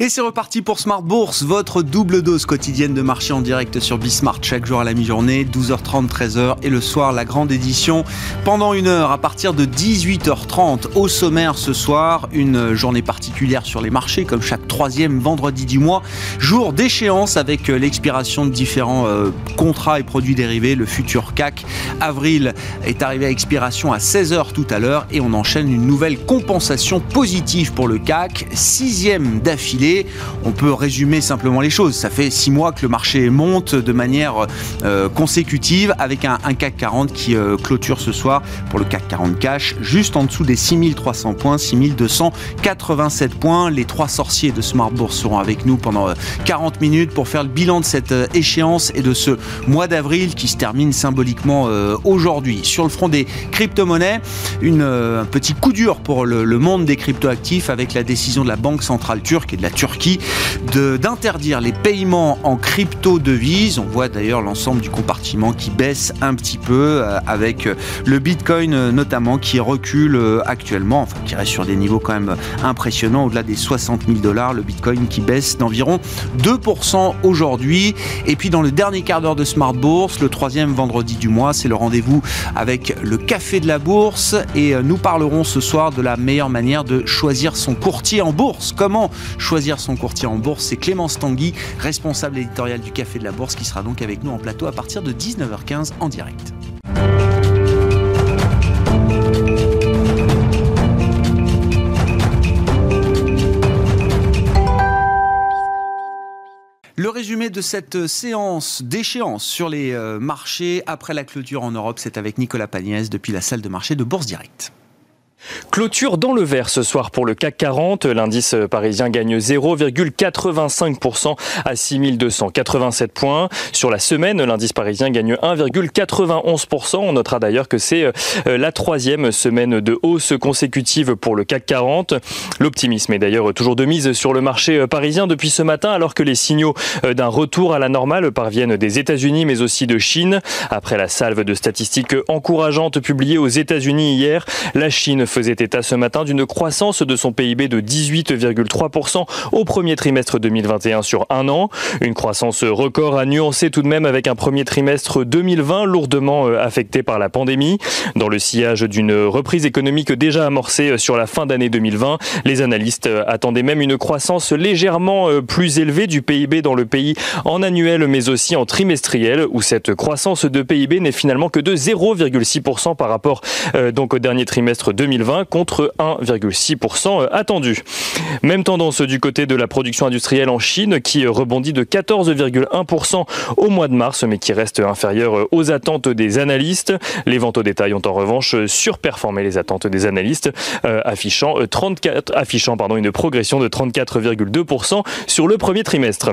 Et c'est reparti pour Smart Bourse, votre double dose quotidienne de marché en direct sur Bismart chaque jour à la mi-journée, 12h30, 13h et le soir la grande édition pendant une heure à partir de 18h30. Au sommaire ce soir, une journée particulière sur les marchés comme chaque troisième vendredi du mois, jour d'échéance avec l'expiration de différents euh, contrats et produits dérivés. Le futur CAC avril est arrivé à expiration à 16h tout à l'heure et on enchaîne une nouvelle compensation positive pour le CAC, sixième d'affilée on peut résumer simplement les choses. Ça fait six mois que le marché monte de manière euh, consécutive avec un, CAC 40 qui euh, clôture ce soir pour le CAC 40 cash juste en dessous des 6300 points, 6287 points. Les trois sorciers de Smart Bourse seront avec nous pendant 40 euh, minutes pour faire le bilan de cette échéance et de ce mois d'avril qui se termine symboliquement aujourd'hui. Sur le front des crypto-monnaies, un petit coup dur pour le, le monde des crypto-actifs avec la décision de la Banque centrale turque et de la Turquie d'interdire les paiements en crypto-devises. On voit d'ailleurs l'ensemble du compartiment qui baisse un petit peu euh, avec euh, le Bitcoin euh, notamment qui recule actuellement, enfin qui reste sur des niveaux quand même impressionnants au-delà des 60 000 dollars. Le Bitcoin qui baisse d'environ 2% aujourd'hui. Et puis dans le dernier quart d'heure de Smart Bourse, le troisième vendredi du mois, c'est le rendez-vous avec le café de la bourse et nous parlerons ce soir de la meilleure manière de choisir son courtier en bourse. Comment choisir son courtier en bourse. C'est Clémence Tanguy, responsable éditorial du Café de la Bourse, qui sera donc avec nous en plateau à partir de 19h15 en direct. Le résumé de cette séance d'échéance sur les euh, marchés après la clôture en Europe, c'est avec Nicolas Pagnès depuis la salle de marché de Bourse Direct. Clôture dans le vert ce soir pour le CAC 40. L'indice parisien gagne 0,85% à 6287 points. Sur la semaine, l'indice parisien gagne 1,91%. On notera d'ailleurs que c'est euh, la troisième semaine de hausse consécutive pour le CAC 40. L'optimisme est d'ailleurs toujours de mise sur le marché euh, parisien depuis ce matin alors que les signaux euh, d'un retour à la normale parviennent des États-Unis mais aussi de Chine. Après la salve de statistiques encourageantes publiées aux États-Unis hier, la Chine faisait état ce matin d'une croissance de son PIB de 18,3% au premier trimestre 2021 sur un an. Une croissance record à nuancer tout de même avec un premier trimestre 2020 lourdement euh, affecté par la pandémie. Dans le sillage d'une reprise économique déjà amorcée euh, sur la fin d'année 2020, les analystes euh, attendaient même une croissance légèrement plus élevée du PIB dans le pays en annuel mais aussi en trimestriel où cette croissance de PIB n'est finalement que de 0,6% par rapport donc au dernier trimestre 2020 contre 1,6% attendu. Même tendance du côté de la production industrielle en Chine qui rebondit de 14,1% au mois de mars mais qui reste inférieure aux attentes des analystes. Les ventes au détail ont en revanche surperformé les attentes des analystes euh, affichant, 34, affichant pardon, une progression de 34,2% sur le premier trimestre.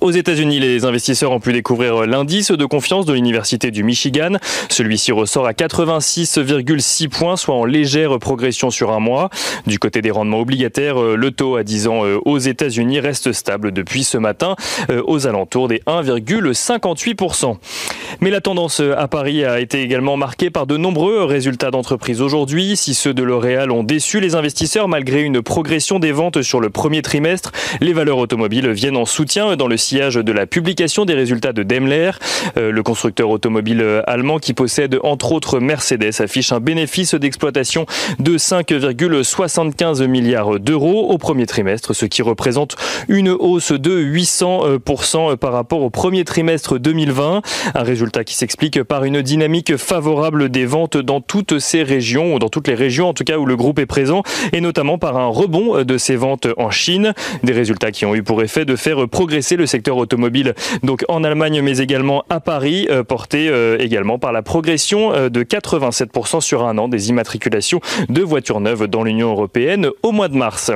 Aux États-Unis, les investisseurs ont pu découvrir l'indice de confiance de l'Université du Michigan. Celui-ci ressort à 86,6 points, soit en légère progression sur un mois. Du côté des rendements obligataires, le taux à 10 ans euh, aux États-Unis reste stable depuis ce matin, euh, aux alentours des 1,58%. Mais la tendance à Paris a été également marquée par de nombreux résultats d'entreprise aujourd'hui. Si ceux de L'Oréal ont déçu les investisseurs malgré une progression des ventes sur le premier trimestre, les valeurs automobiles viennent en soutien dans le sillage de la publication des résultats de Daimler. Euh, le constructeur automobile euh, allemand qui possède entre autres Mercedes affiche un bénéfice d'exploitation de 5,75 milliards d'euros au premier trimestre, ce qui représente une hausse de 800% par rapport au premier trimestre 2020. Un résultat qui s'explique par une dynamique favorable des ventes dans toutes ces régions, ou dans toutes les régions en tout cas où le groupe est présent, et notamment par un rebond de ses ventes en Chine. Des résultats qui ont eu pour effet de faire progresser le secteur automobile donc en Allemagne mais également à Paris, euh, porté euh, également par la progression euh, de 87% sur un an des immatriculations de voitures neuves dans l'Union européenne au mois de mars.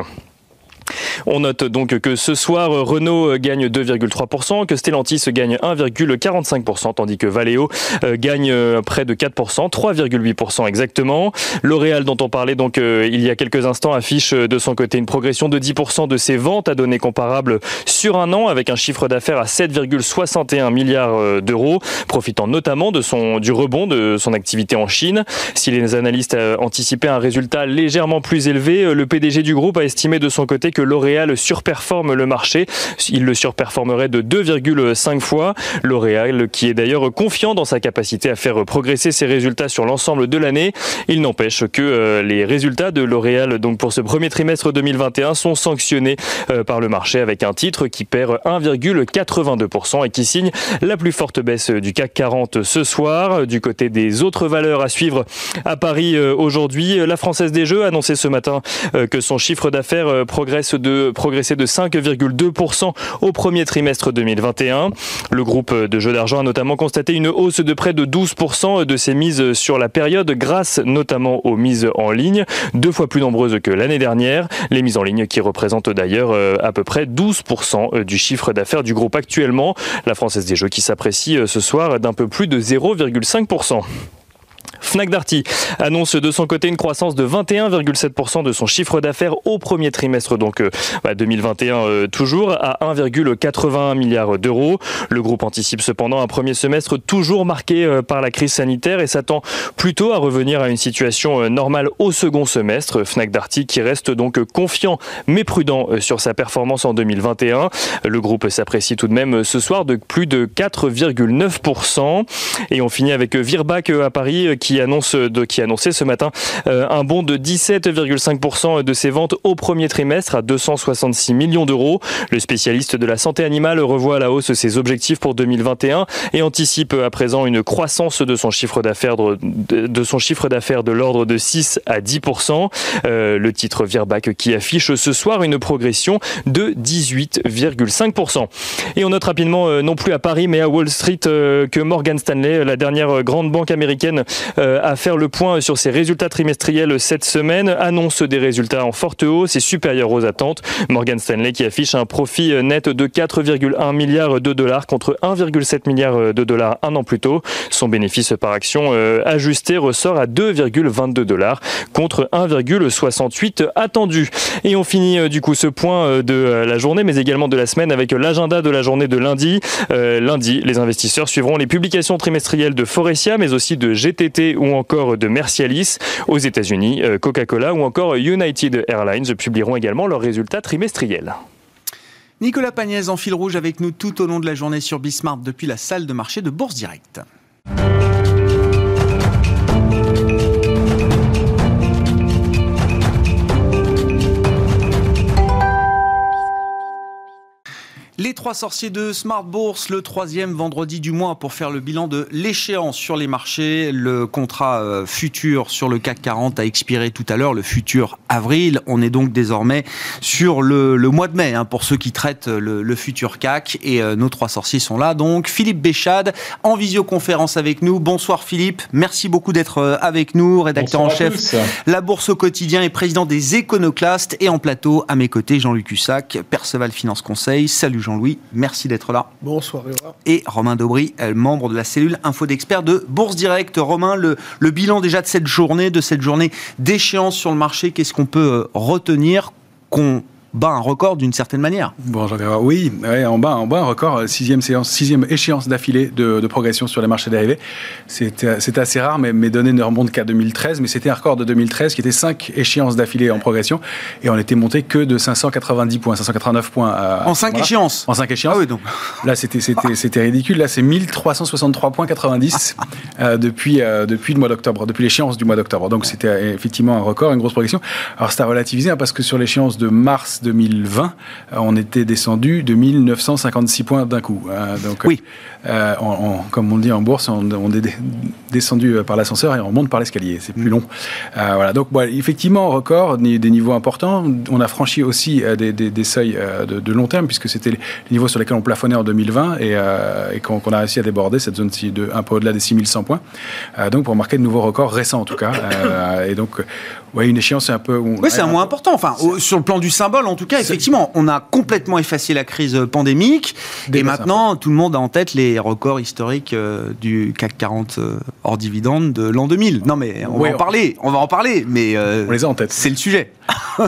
On note donc que ce soir, Renault gagne 2,3%, que Stellantis gagne 1,45%, tandis que Valeo euh, gagne euh, près de 4%, 3,8% exactement. L'Oréal, dont on parlait donc euh, il y a quelques instants, affiche de son côté une progression de 10% de ses ventes à données comparables sur un an, avec un chiffre d'affaires à 7,61 milliards d'euros, profitant notamment du rebond de son activité en Chine. Si les analystes anticipaient un résultat légèrement plus élevé, le PDG du groupe a estimé de son côté que L'Oréal surperforme le marché. Il le surperformerait de 2,5 fois. L'Oréal qui est d'ailleurs confiant dans sa capacité à faire progresser ses résultats sur l'ensemble de l'année. Il n'empêche que euh, les résultats de L'Oréal donc pour ce premier trimestre 2021 sont sanctionnés euh, par le marché avec un titre qui perd 1,82% et qui signe la plus forte baisse du CAC 40 ce soir. Du côté des autres valeurs à suivre à Paris euh, aujourd'hui, la Française des Jeux a annoncé ce matin que son chiffre d'affaires progresse de, progressait de 5,2% au premier trimestre 2021. Le groupe de jeux d'argent a notamment constaté une hausse de près de 12% de ses mises sur la période grâce notamment aux mises en ligne, deux fois plus nombreuses que l'année dernière. Les mises en ligne qui représentent d'ailleurs euh, à peu près 12% du chiffre d'affaires du groupe actuellement. La Française des Jeux qui s'apprécie euh, ce soir d'un peu plus de 0,5%. Fnac Darty annonce de son côté une croissance de 21,7% de son chiffre d'affaires au premier trimestre, donc 2021 euh, bah, euh, toujours, à 1,81 milliard d'euros. Le groupe anticipe cependant un premier semestre toujours marqué euh, par la crise sanitaire et s'attend plutôt à revenir à une situation normale au second semestre. Fnac Darty qui reste donc confiant mais prudent sur sa performance en 2021. Le groupe s'apprécie tout de même ce soir de plus de 4,9%. Et on finit avec Virbac à Paris qui annonce de, qui annonçait ce matin euh, un bond de 17,5% de ses ventes au premier trimestre à 266 millions d'euros. Le spécialiste de la santé animale revoit à la hausse ses objectifs pour 2021 et anticipe à présent une croissance de son chiffre d'affaires de, son chiffre d'affaires de l'ordre de 6 à 10%. Euh, le titre Virbac qui affiche ce soir une progression de 18,5%. Et on note rapidement euh, non plus à Paris mais à Wall Street que Morgan Stanley, la dernière grande banque américaine, à faire le point sur ses résultats trimestriels cette semaine, annonce des résultats en forte hausse et supérieurs aux attentes. Morgan Stanley qui affiche un profit net de 4,1 milliards de dollars contre 1,7 milliard de dollars un an plus tôt. Son bénéfice par action euh, ajusté ressort à 2,22 dollars contre 1,68 attendu. Et on finit euh, du coup ce point de la journée mais également de la semaine avec l'agenda de la journée de lundi. lundi, les investisseurs suivront les publications trimestrielles de Forestia mais aussi de GTT ou encore de Mercialis. Aux États-Unis, euh, Coca-Cola ou encore United Airlines publieront également leurs résultats trimestriels. Nicolas Pagnès en fil rouge avec nous tout au long de la journée sur Bismarck depuis la salle de marché de Bourse Directe. Les trois sorciers de Smart Bourse, le troisième vendredi du mois pour faire le bilan de l'échéance sur les marchés. Le contrat euh, futur sur le CAC 40 a expiré tout à l'heure, le futur avril. On est donc désormais sur le, mois de mai hein, pour ceux qui traitent le, futur CAC. Et euh, nos trois sorciers sont là. Donc Philippe Béchade en visioconférence avec nous. Bonsoir Philippe, merci beaucoup d'être euh, avec nous, rédacteur en chef La Bourse au quotidien et président des Éconoclastes. Et en plateau, à mes côtés, Jean-Luc Hussac, Perceval Finance Conseil. Salut Jean-Louis, merci d'être là. Bonsoir. Et Romain Daubry, euh, membre de la cellule Info d'experts de Bourse Direct. Romain, le, le, bilan déjà de cette journée, de cette journée d'échéance sur le marché, qu'est-ce qu'on peut euh, retenir qu'on bat un record d'une certaine manière. Bon, oui, ouais, en bas, en bas un record, euh, sixième séance, sixième échéance d'affilée de, progression sur les marchés dérivés. C'était assez rare, mais mes données ne remontent qu'à 2013, mais c'était un record de 2013 qui était cinq échéances d'affilée en progression, et on était monté que de 590 points, 589 points. en cinq échéances. En cinq échéances. Ah oui, donc. Là, c'était c'était ridicule. Là, c'est 1363 points 90 euh, depuis euh, depuis le mois d'octobre, depuis l'échéance du mois d'octobre. Donc c'était effectivement un record, une grosse progression. Alors c'est à relativiser hein, parce que sur l'échéance de mars 2020, euh, on était descendu de 1956 points d'un coup. Hein. donc, oui. Euh, comme on le dit en bourse, on, est descendu par l'ascenseur et on monte par l'escalier. C'est plus long. Euh, voilà. Donc, effectivement, record, des niveaux importants. On a franchi aussi des, seuils de, long terme puisque c'était les niveaux sur lesquels on plafonnait en 2020 et, qu'on a réussi à déborder cette zone-ci de un peu au-delà des 6100 points. donc, pour marquer de nouveaux records récents en tout cas. et donc, ouais, une échéance un peu. Oui, c'est un moins important. Enfin, sur le plan du symbole, en tout cas, effectivement, on a complètement effacé la crise pandémique. et maintenant, tout le monde a en tête les records historiques euh, du CAC 40 euh, hors dividende de l'an 2000. Non, mais on va en parler. On va en parler. Mais euh, on les a en tête. C'est le sujet.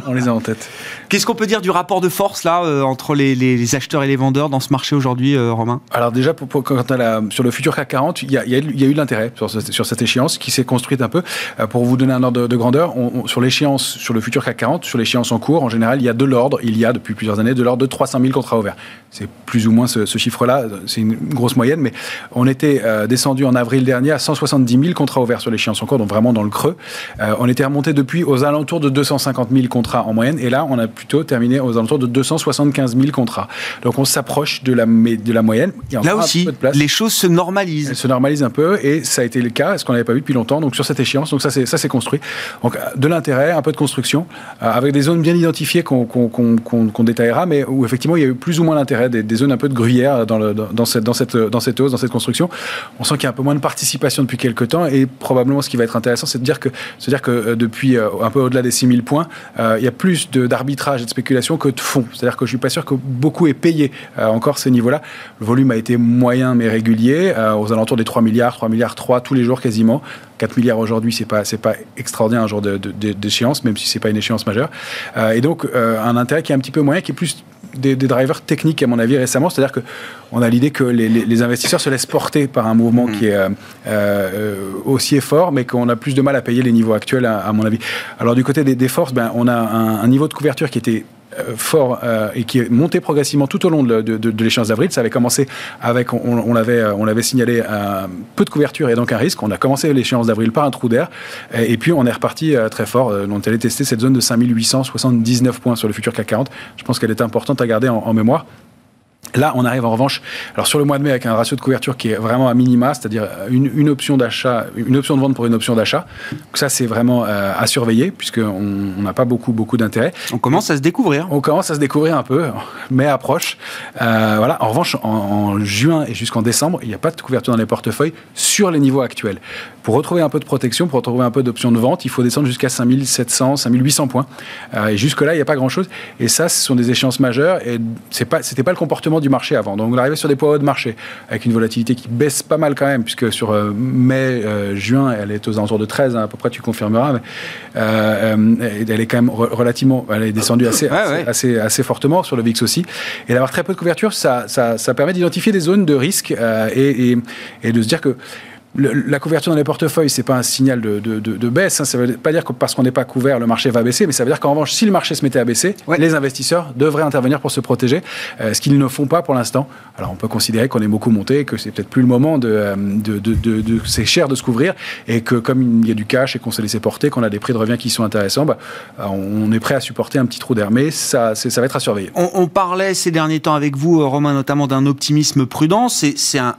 On les a en tête. Qu'est-ce qu'on peut dire du rapport de force là euh, entre les, acheteurs et les vendeurs dans ce marché aujourd'hui, euh, Romain? Alors déjà, pour, quand la, sur le futur CAC 40, il y a, il y a, eu de l'intérêt sur, sur, cette échéance qui s'est construite un peu. Euh, pour vous donner un ordre de, grandeur, sur l'échéance, sur le futur CAC 40, sur l'échéance en cours, en général, il y a de l'ordre, il y a depuis plusieurs années de l'ordre de 300 000 contrats ouverts. C'est plus ou moins ce, chiffre-là, c'est une grosse moyenne, mais on était descendu en avril dernier à 170 000 contrats ouverts sur l'échéance en cours, donc vraiment dans le creux. on était remonté depuis aux alentours de 250 000 contrats en moyenne, et là, on a plutôt terminé aux alentours de 275 000 contrats. Donc on s'approche de la, de la moyenne. Là aussi, les choses se normalisent. Elles se normalisent un peu et ça a été le cas, ce qu'on n'avait pas vu depuis longtemps. Donc sur cette échéance, donc ça c'est construit. Donc de l'intérêt, un peu de construction, euh, avec des zones bien identifiées qu'on détaillera, mais où effectivement il y a eu plus ou moins d'intérêt, des, zones un peu de gruyère dans, le, dans, cette, dans, cette, dans cette hausse, dans cette construction. On sent qu'il y a un peu moins de participation depuis quelques temps et probablement ce qui va être intéressant, c'est de dire que, se dire que euh, depuis euh, un peu au-delà des 6000 points, il y a plus d'arbitrage et de spéculation que de fonds. C'est-à-dire que je suis pas sûr que beaucoup est payé euh, encore ces niveaux-là. Le volume a été moyen mais régulier, euh, aux alentours des 3 milliards, 3 milliards 3 tous les jours quasiment. 4 milliards aujourd'hui, c'est pas pas extraordinaire un jour d'échéance, même si c'est pas une échéance majeure. Euh, et donc un intérêt qui est un petit peu moyen, qui est plus des, drivers techniques à mon avis récemment, c'est-à-dire que on a l'idée que les, investisseurs se laissent porter par un mouvement qui est haussier fort, mais qu'on a plus de mal à payer les niveaux actuels à, mon avis. Alors du côté des, forces, ben, on a un, un, niveau de couverture qui était euh, fort euh, et qui est monté progressivement tout au long de, l'échéance d'avril. Ça avait commencé avec, on, on l'avait, euh, on l'avait signalé, un peu de couverture et donc un risque. On a commencé l'échéance d'avril par un trou d'air et, puis on est reparti très fort. on est allé tester cette zone de 5879 points sur le futur CAC 40. Je pense qu'elle est importante à garder en mémoire. Là, on arrive en revanche, alors sur le mois de mai, avec un ratio de couverture qui est vraiment à minima, c'est-à-dire une, option d'achat, une option de vente pour une option d'achat. Ça, c'est vraiment euh, à surveiller, puisqu'on n'a pas beaucoup, beaucoup d'intérêt. On commence à se découvrir. On commence à se découvrir un peu, mais approche. Euh, voilà. En revanche, en, juin et jusqu'en décembre, il n'y a pas de couverture dans les portefeuilles sur les niveaux actuels. Pour retrouver un peu de protection, pour retrouver un peu d'options de vente, il faut descendre jusqu'à 5700, 5800 points. Euh, et jusque-là, il n'y a pas grand-chose. Et ça, ce sont des échéances majeures, et ce n'était pas le comportement du marché avant. Donc on arrivait sur des poids hauts de marché avec une volatilité qui baisse pas mal quand même, puisque sur euh, mai, euh, juin, elle est aux alentours de 13, hein, à peu près, tu confirmeras. Mais, euh, elle est quand même relativement, elle est descendue assez, assez, assez, fortement sur le VIX aussi. Et d'avoir très peu de couverture, ça, ça, ça permet d'identifier des zones de risque et, et, et de se dire que la couverture dans les portefeuilles, c'est pas un signal de, baisse. Hein. Ça veut pas dire que parce qu'on n'est pas couvert, le marché va baisser, mais ça veut dire qu'en revanche, si le marché se mettait à baisser, les investisseurs devraient intervenir pour se protéger, euh, ce qu'ils ne font pas pour l'instant. Alors on peut considérer qu'on est beaucoup monté, que c'est peut-être plus le moment de, euh, de, c'est cher de se couvrir, et que comme il y a du cash et qu'on s'est laissé porter, qu'on a des prix de revient qui sont intéressants, bah, on est prêt à supporter un petit trou d'air, mais ça, ça va être à surveiller. On, on, parlait ces derniers temps avec vous, euh, Romain, notamment d'un optimisme prudent. C'est un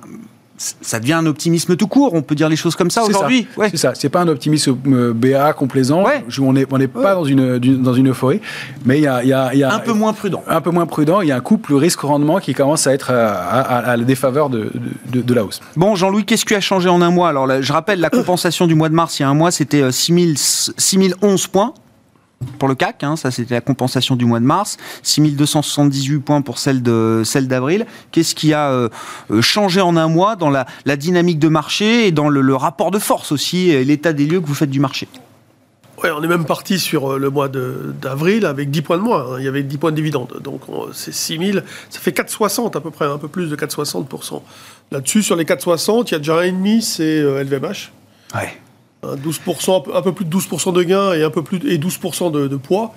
ça devient un optimisme tout court, on peut dire les choses comme ça aujourd'hui. C'est ça, c'est pas un optimisme euh, BA complaisant, on n'est on est pas dans une, dans une euphorie, mais il y a, y, a, y a, Un peu moins prudent. Un peu moins prudent, il y a un couple risque-rendement qui commence à être euh, à, la défaveur de, de, la hausse. Bon, Jean-Louis, qu'est-ce qui a changé en un mois? Alors, je rappelle, la compensation du mois de mars, il y a un mois, c'était 6011 euh, points pour le CAC, hein, ça c'était la compensation du mois de mars, 6278 points pour celle de celle d'avril. Qu'est-ce qui a euh, euh, changé en un mois dans la, dynamique de marché et dans le, rapport de force aussi, et l'état des lieux que vous faites du marché? Ouais, on est même parti sur euh, le mois d'avril avec 10 points de moins. Hein. Il y avait 10 points de dividendes. Donc c'est 6000, ça fait 4,60 à peu près, un peu plus de 4,60%. Là-dessus, sur les 4,60, il y a déjà un et demi, c'est LVMH. Ouais. 12%, un peu plus de 12% de gains et un peu plus et 12% de, poids.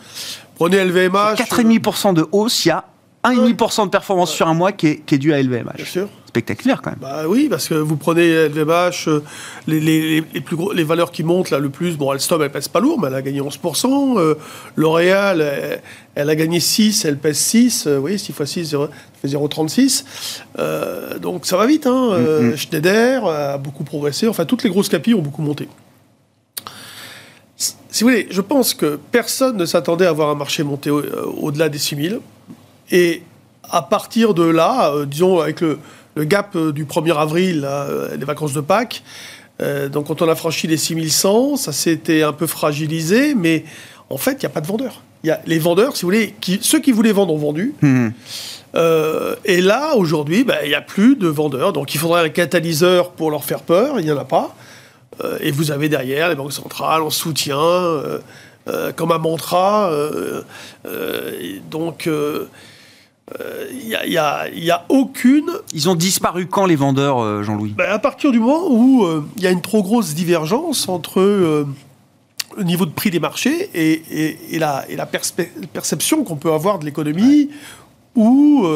Prenez LVMH. 4,5% de hausse, il y a 1,5% de performance sur un mois qui est, qui est dû à LVMH. Bien sûr spectaculaire quand même. Bah oui, parce que vous prenez LVMH, euh, les, les, les, plus gros, les valeurs qui montent là le plus, bon, Alstom, elle pèse pas lourd, mais elle a gagné 11%. Euh, L'Oréal, elle, a gagné 6, elle pèse 6. Euh, oui, 6 x 6, ça fait 0,36. donc ça va vite. Hein. Mm-hmm. Schneider a beaucoup progressé. Enfin, toutes les grosses capilles ont beaucoup monté. Si vous voulez, je pense que personne ne s'attendait à voir un marché monter au-delà des 6000. Et à partir de là, disons, avec le, le gap euh, du 1er avril, euh, les vacances de Pâques. Euh, donc quand on a franchi les 6100, ça s'était un peu fragilisé, mais en fait, il n'y a pas de vendeurs. Il y a les vendeurs, si vous voulez, qui, ceux qui voulaient vendre ont vendu. Mmh. et là, aujourd'hui, ben, il n'y a plus de vendeurs. Donc il faudrait un catalyseur pour leur faire peur. Il n'y en a pas. Et vous avez derrière les banques centrales en soutien. comme un mantra. donc, il n'y a, y a, aucune. Ils ont disparu quand les vendeurs, Jean-Louis? Ben, À partir du moment où il y a une trop grosse divergence entre le niveau de prix des marchés et, la, et la perception qu'on peut avoir de l'économie ou,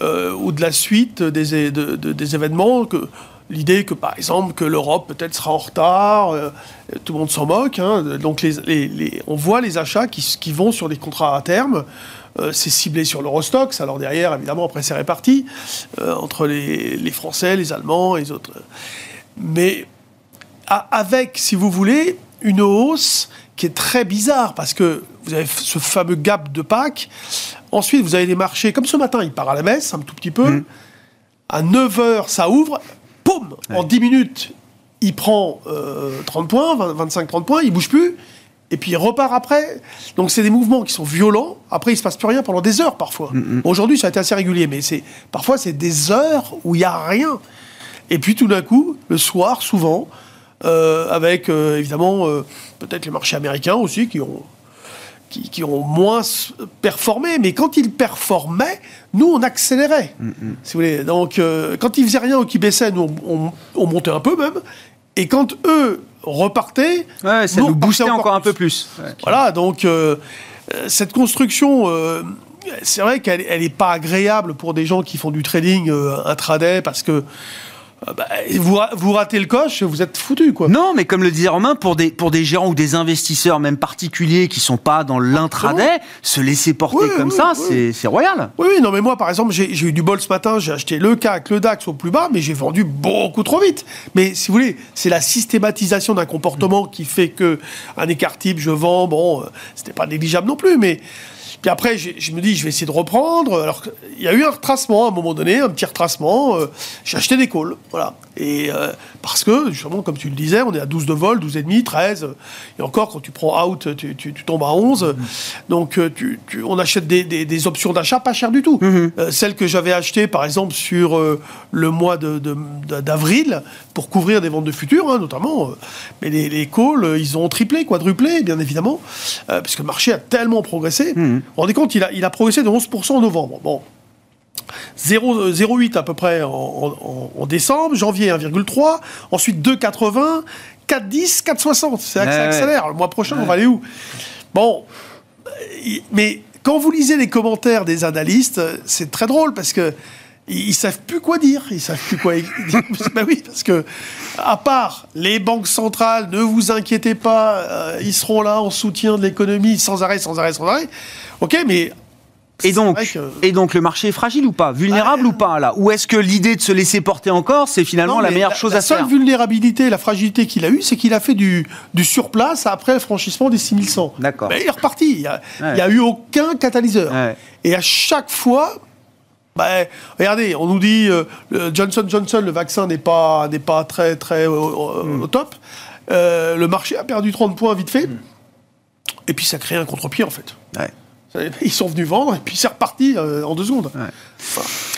ou de la suite des, des événements. Que, l'idée que, par exemple, que l'Europe peut-être sera en retard, euh, tout le monde s'en moque. Hein. donc, les, on voit les achats qui, qui, vont sur des contrats à terme. Euh, c'est ciblé sur l'Eurostox. Alors derrière, évidemment, après, c'est réparti euh, entre les, les, Français, les Allemands et les autres. Mais avec, si vous voulez, une hausse qui est très bizarre parce que vous avez ce fameux gap de Pâques. Ensuite, vous avez des marchés, comme ce matin, il part à la baisse un tout petit peu. Mmh. À 9h, ça ouvre poum, en 10 minutes, il prend 30 euh, points, 25-30 points, il bouge plus, et puis il repart après. Donc c'est des mouvements qui sont violents. Après, il se passe plus rien pendant des heures parfois. Mm, mm. Aujourd'hui, ça a été assez régulier, mais c'est parfois c'est des heures où il y a rien. Et puis tout d'un coup, le soir, souvent, euh, avec euh, évidemment peut-être les marchés américains aussi qui ont qui, ont moins performé, mais quand ils performaient, nous, on accélérait. Mm, mm. Si vous voulez. Donc, euh, quand ils faisaient rien ou qu'ils baissaient, nous, on, montait un peu même. Et quand eux repartaient, ça nous, boostait encore, un peu plus. Voilà, donc euh, euh, cette construction, c'est vrai qu'elle n'est pas agréable pour des gens qui font du trading intraday parce que bah, vous, vous, ratez le coche, vous êtes foutu, quoi. Non, mais comme le disait Romain, pour des, pour des gérants ou des investisseurs, même particuliers, qui sont pas dans l'intraday, se laisser porter comme ça, c'est royal. Oui, oui, non, mais moi, par exemple, j'ai eu du bol ce matin, j'ai acheté le CAC, le DAX au plus bas, mais j'ai vendu beaucoup trop vite. Mais si vous voulez, c'est la systématisation d'un comportement qui fait que un écart type, je vends, bon, euh, c'était pas négligeable non plus, mais puis après, je, me dis, je vais essayer de reprendre. Alors, il y a eu un retracement à un moment donné, un petit retracement. Euh, j'ai acheté des calls, voilà. Et euh, parce que, justement, comme tu le disais, on est à 12 de vol, 12,5, 13. Et encore, quand tu prends out, tu, tombes à 11. Mm-hmm. Donc, euh, tu, on achète des, options d'achat pas chères du tout. Mm-hmm. celles que j'avais achetées, par exemple, sur le mois d'avril, de, pour couvrir des ventes de futur, hein, notamment. mais les, les, calls, ils ont triplé, quadruplé, bien évidemment, puisque le marché a tellement progressé. Mm-hmm. Vous vous rendez compte, il a, il a progressé de 11% en novembre. Bon. 0,8% à peu près en, décembre, janvier 1,3%, ensuite 2,80, 4,10, 4,60. C'est ça accélère. Le mois prochain, on va aller où? Bon, mais quand vous lisez les commentaires des analystes, c'est très drôle parce que ils, savent plus quoi dire, ils savent plus quoi dire. ben oui, parce que à part les banques centrales, ne vous inquiétez pas, euh, ils seront là en soutien de l'économie sans arrêt, sans arrêt, sans arrêt. Ok, mais et donc, et donc le marché est fragile ou pas? Vulnérable ou pas là? Ou est-ce que l'idée de se laisser porter encore, c'est finalement la meilleure chose à faire? La seule vulnérabilité, la fragilité qu'il a eue, c'est qu'il a fait du, du surplace après le franchissement des 6100. D'accord. Mais il est reparti. Il n'y a, eu aucun catalyseur. Et à chaque fois, bah, regardez, on nous dit euh, Johnson Johnson, le vaccin n'est pas, n'est pas très, très au hmm. top. Euh, le marché a perdu 30 points vite fait. Hmm. Et puis ça crée un contre-pied en fait. Ils sont venus vendre et puis c'est reparti euh, en deux secondes. Il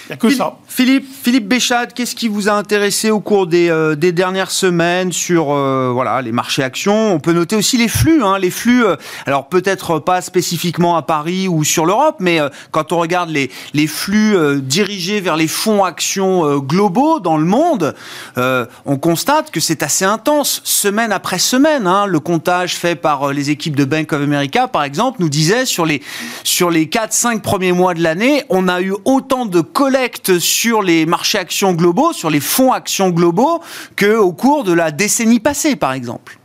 n'y a que ça. Philippe, Béchade, qu'est-ce qui vous a intéressé au cours des, euh, dernières semaines sur euh, voilà, les marchés actions? On peut noter aussi les flux. Hein, les flux, alors peut-être pas spécifiquement à Paris ou sur l'Europe, mais quand on regarde les, les flux dirigés vers les fonds actions globaux dans le monde, on constate que c'est assez intense, semaine après semaine. Hein. le comptage fait par les équipes de Bank of America, par exemple, nous disait sur les sur les 4-5 premiers mois de l'année, on a eu autant de collectes sur les marchés actions globaux, sur les fonds actions globaux, qu'au cours de la décennie passée, par exemple.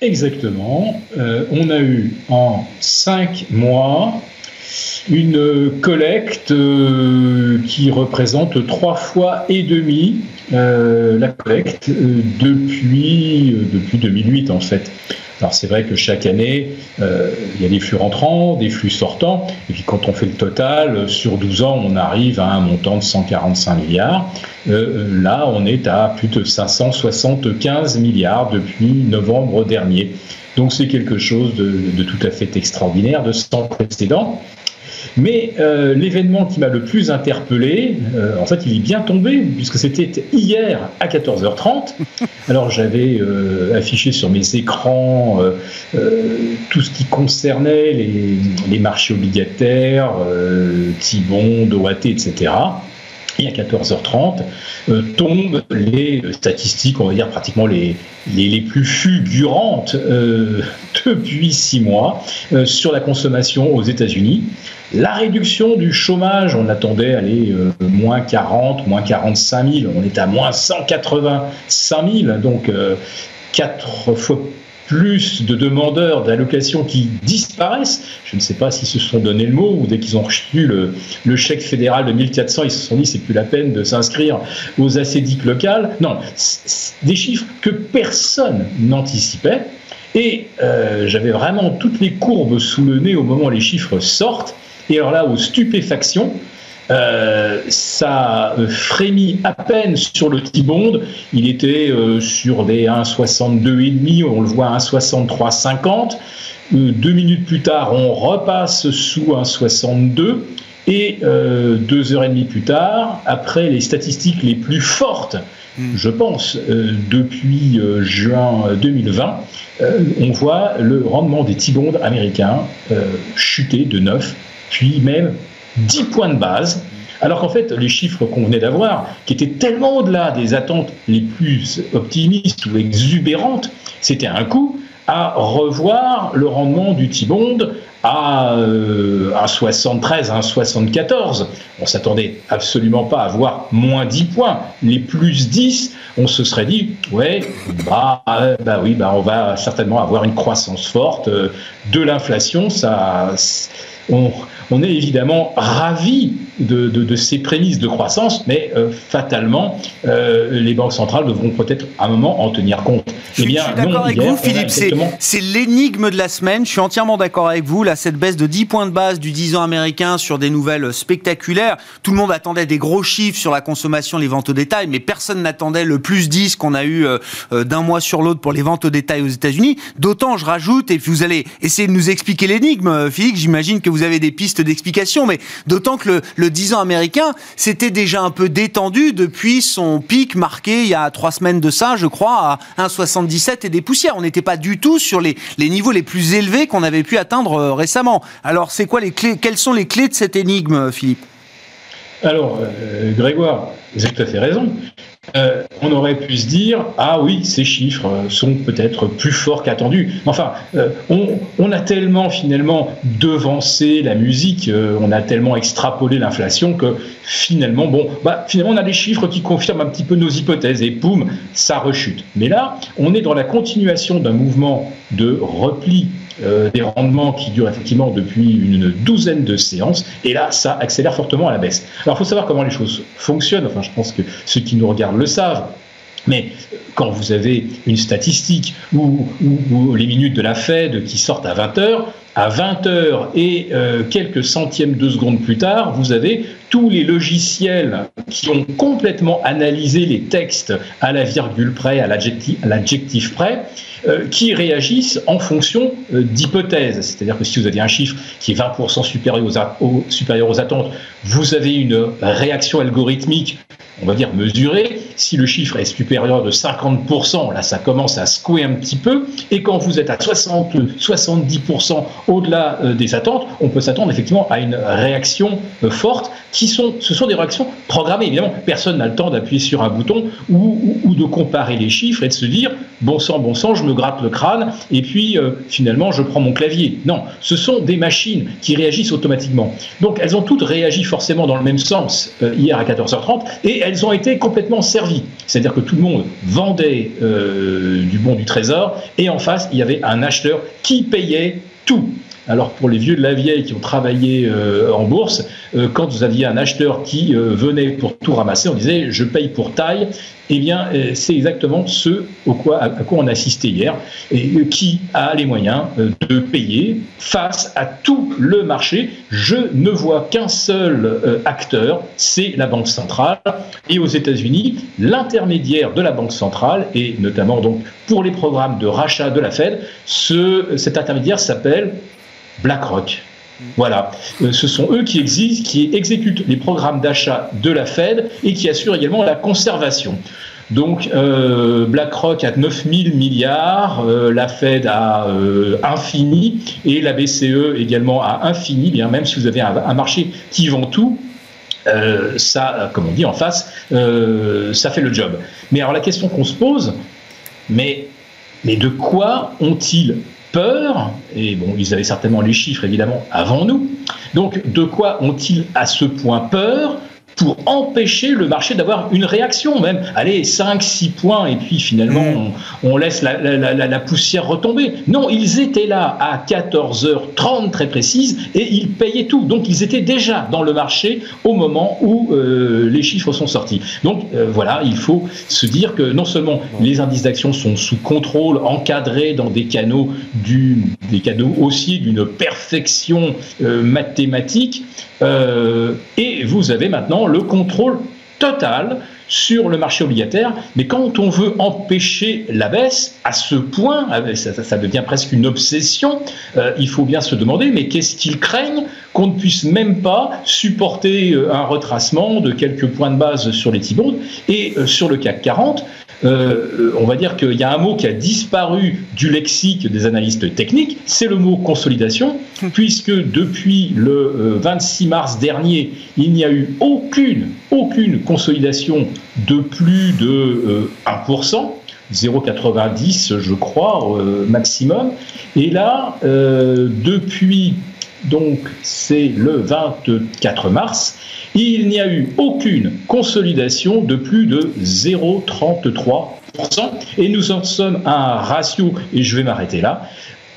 Exactement. Euh, on a eu en 5 mois une collecte euh, qui représente trois fois et demi euh, la collecte depuis, depuis 2008 en fait. Alors c'est vrai que chaque année, euh, il y a des flux rentrants, des flux sortants, et puis quand on fait le total, sur 12 ans, on arrive à un montant de 145 milliards. Euh, là, on est à plus de 575 milliards depuis novembre dernier. Donc c'est quelque chose de, tout à fait extraordinaire, de sans précédent. Mais euh, l'événement qui m'a le plus interpellé, euh, en fait, il est bien tombé, puisque c'était hier à 14h30. Alors j'avais euh, affiché sur mes écrans tout ce qui concernait les, les marchés obligataires, Tibon, OAT, etc à 14h30 euh, tombent les statistiques, on va dire pratiquement les, les, plus fulgurantes euh, depuis six mois euh, sur la consommation aux États-Unis. La réduction du chômage, on attendait aller moins 40, moins 45 000, on est à moins 185 000, donc quatre fois plus de demandeurs d'allocations qui disparaissent. Je ne sais pas s'ils se sont donné le mot ou dès qu'ils ont reçu le, chèque fédéral de 1400, ils se sont dit c'est plus la peine de s'inscrire aux acédiques locales. Non, des chiffres que personne n'anticipait. Et euh, j'avais vraiment toutes les courbes sous le nez au moment où les chiffres sortent. Et alors là, aux stupéfactions, euh, ça frémit à peine sur le T-Bond. Il était euh, sur des 1,62,5, on le voit à 1,63,50. Euh, deux minutes plus tard, on repasse sous 1,62. Et deux heures et demie plus tard, après les statistiques les plus fortes, hmm. je pense, depuis juin 2020, on voit le rendement des T-bonds américains chuter de 9, puis même 10 points de base, alors qu'en fait, les chiffres qu'on venait d'avoir, qui étaient tellement au-delà des attentes les plus optimistes ou exubérantes, c'était un coup à revoir le rendement du T-Bond à, euh, à 73, à 74. On s'attendait absolument pas à voir moins 10 points. Les plus 10, on se serait dit, ouais, bah, bah oui, bah on va certainement avoir une croissance forte euh, de l'inflation. Ça, on, on est évidemment ravi de, ces prémices de croissance, mais euh, fatalement, euh, les banques centrales devront peut-être à un moment en tenir compte. Je, eh bien, suis d'accord avec vous, Philippe. C'est l'énigme de la semaine. Je suis entièrement d'accord avec vous. Là, cette baisse de 10 points de base du 10 ans américain sur des nouvelles spectaculaires. Tout le monde attendait des gros chiffres sur la consommation, les ventes au détail, mais personne n'attendait le plus 10 qu'on a eu euh, d'un mois sur l'autre pour les ventes au détail aux États-Unis. D'autant, je rajoute, et puis vous allez essayer de nous expliquer l'énigme, Philippe. J'imagine que vous avez des pistes d'explication, mais d'autant que le, le 10 ans américain s'était déjà un peu détendu depuis son pic marqué il y a trois semaines de ça, je crois, à 1,77 et des poussières. On n'était pas du tout sur les, les niveaux les plus élevés qu'on avait pu atteindre euh, récemment. Alors, c'est quoi les clés Quelles sont les clés de cette énigme, Philippe? Alors, euh, Grégoire, vous avez tout à fait raison. Euh, on aurait pu se dire ah oui ces chiffres sont peut-être plus forts qu'attendus. Enfin, euh, on, a tellement finalement devancé la musique, euh, on a tellement extrapolé l'inflation que finalement bon bah finalement on a des chiffres qui confirment un petit peu nos hypothèses et poum ça rechute. Mais là on est dans la continuation d'un mouvement de repli euh, des rendements qui durent effectivement depuis une douzaine de séances, et là, ça accélère fortement à la baisse. Alors, il faut savoir comment les choses fonctionnent, enfin, je pense que ceux qui nous regardent le savent, mais quand vous avez une statistique ou, les minutes de la Fed qui sortent à 20 heures, à 20 heures et euh, quelques centièmes de seconde plus tard, vous avez tous les logiciels qui ont complètement analysé les textes à la virgule près, à l'adjectif près, euh, qui réagissent en fonction euh, d'hypothèses. C'est-à-dire que si vous avez un chiffre qui est 20% supérieur aux, supérieur aux attentes, vous avez une réaction algorithmique on va dire mesurée. Si le chiffre est supérieur de 50%, là ça commence à secouer un petit peu. Et quand vous êtes à 60, 70% au-delà euh, des attentes, on peut s'attendre effectivement à une réaction forte qui sont, ce sont des réactions programmées. Évidemment, personne n'a le temps d'appuyer sur un bouton ou, de comparer les chiffres et de se dire bon sang, bon sang, je me gratte le crâne et puis euh, finalement je prends mon clavier. Non, ce sont des machines qui réagissent automatiquement. Donc elles ont toutes réagi forcément dans le même sens euh, hier à 14h30 et elles ont été complètement servies. C'est-à-dire que tout le monde vendait euh, du bon du trésor et en face il y avait un acheteur qui payait tout. Alors pour les vieux de la vieille qui ont travaillé euh, en bourse, euh, quand vous aviez un acheteur qui euh, venait pour tout ramasser, on disait je paye pour taille. Eh bien, c'est exactement ce au quoi, à quoi on assistait hier, et qui a les moyens de payer face à tout le marché. Je ne vois qu'un seul acteur, c'est la Banque centrale. Et aux États-Unis, l'intermédiaire de la Banque centrale, et notamment donc pour les programmes de rachat de la Fed, ce, cet intermédiaire s'appelle BlackRock. Voilà, ce sont eux qui, existent, qui exécutent les programmes d'achat de la Fed et qui assurent également la conservation. Donc euh, BlackRock a 9000 milliards, euh, la Fed a euh, infini et la BCE également a infini, bien même si vous avez un, marché qui vend tout. ça, comme on dit en face, ça fait le job. Mais alors la question qu'on se pose, mais de quoi ont-ils peur Et bon, ils avaient certainement les chiffres évidemment avant nous. Donc de quoi ont-ils à ce point peur? Pour empêcher le marché d'avoir une réaction même. Allez, 5, 6 points, et puis finalement, mm. on, laisse la, poussière retomber. Non, ils étaient là à 14h30 très précise, et ils payaient tout. Donc, ils étaient déjà dans le marché au moment où euh, les chiffres sont sortis. Donc, euh, voilà, il faut se dire que non seulement les indices d'action sont sous contrôle, encadrés dans des canaux, du, des canaux aussi d'une perfection euh, mathématique, et vous avez maintenant le contrôle total sur le marché obligataire, mais quand on veut empêcher la baisse à ce point, ah ça, devient presque une obsession, euh, il faut bien se demander, mais qu'est-ce qu'ils craignent qu'on ne puisse même pas supporter euh, un retracement de quelques points de base sur les t et euh, sur le CAC 40 euh, on va dire qu'il y a un mot qui a disparu du lexique des analystes techniques, c'est le mot consolidation, puisque depuis le 26 euh, mars dernier, il n'y a eu aucune, aucune consolidation de plus de 1%. Euh, 0,90 je crois maximum et là depuis donc c'est le 24 mars il n'y a eu aucune consolidation de plus de 0,33%. Et nous en sommes à un ratio, et je vais m'arrêter là,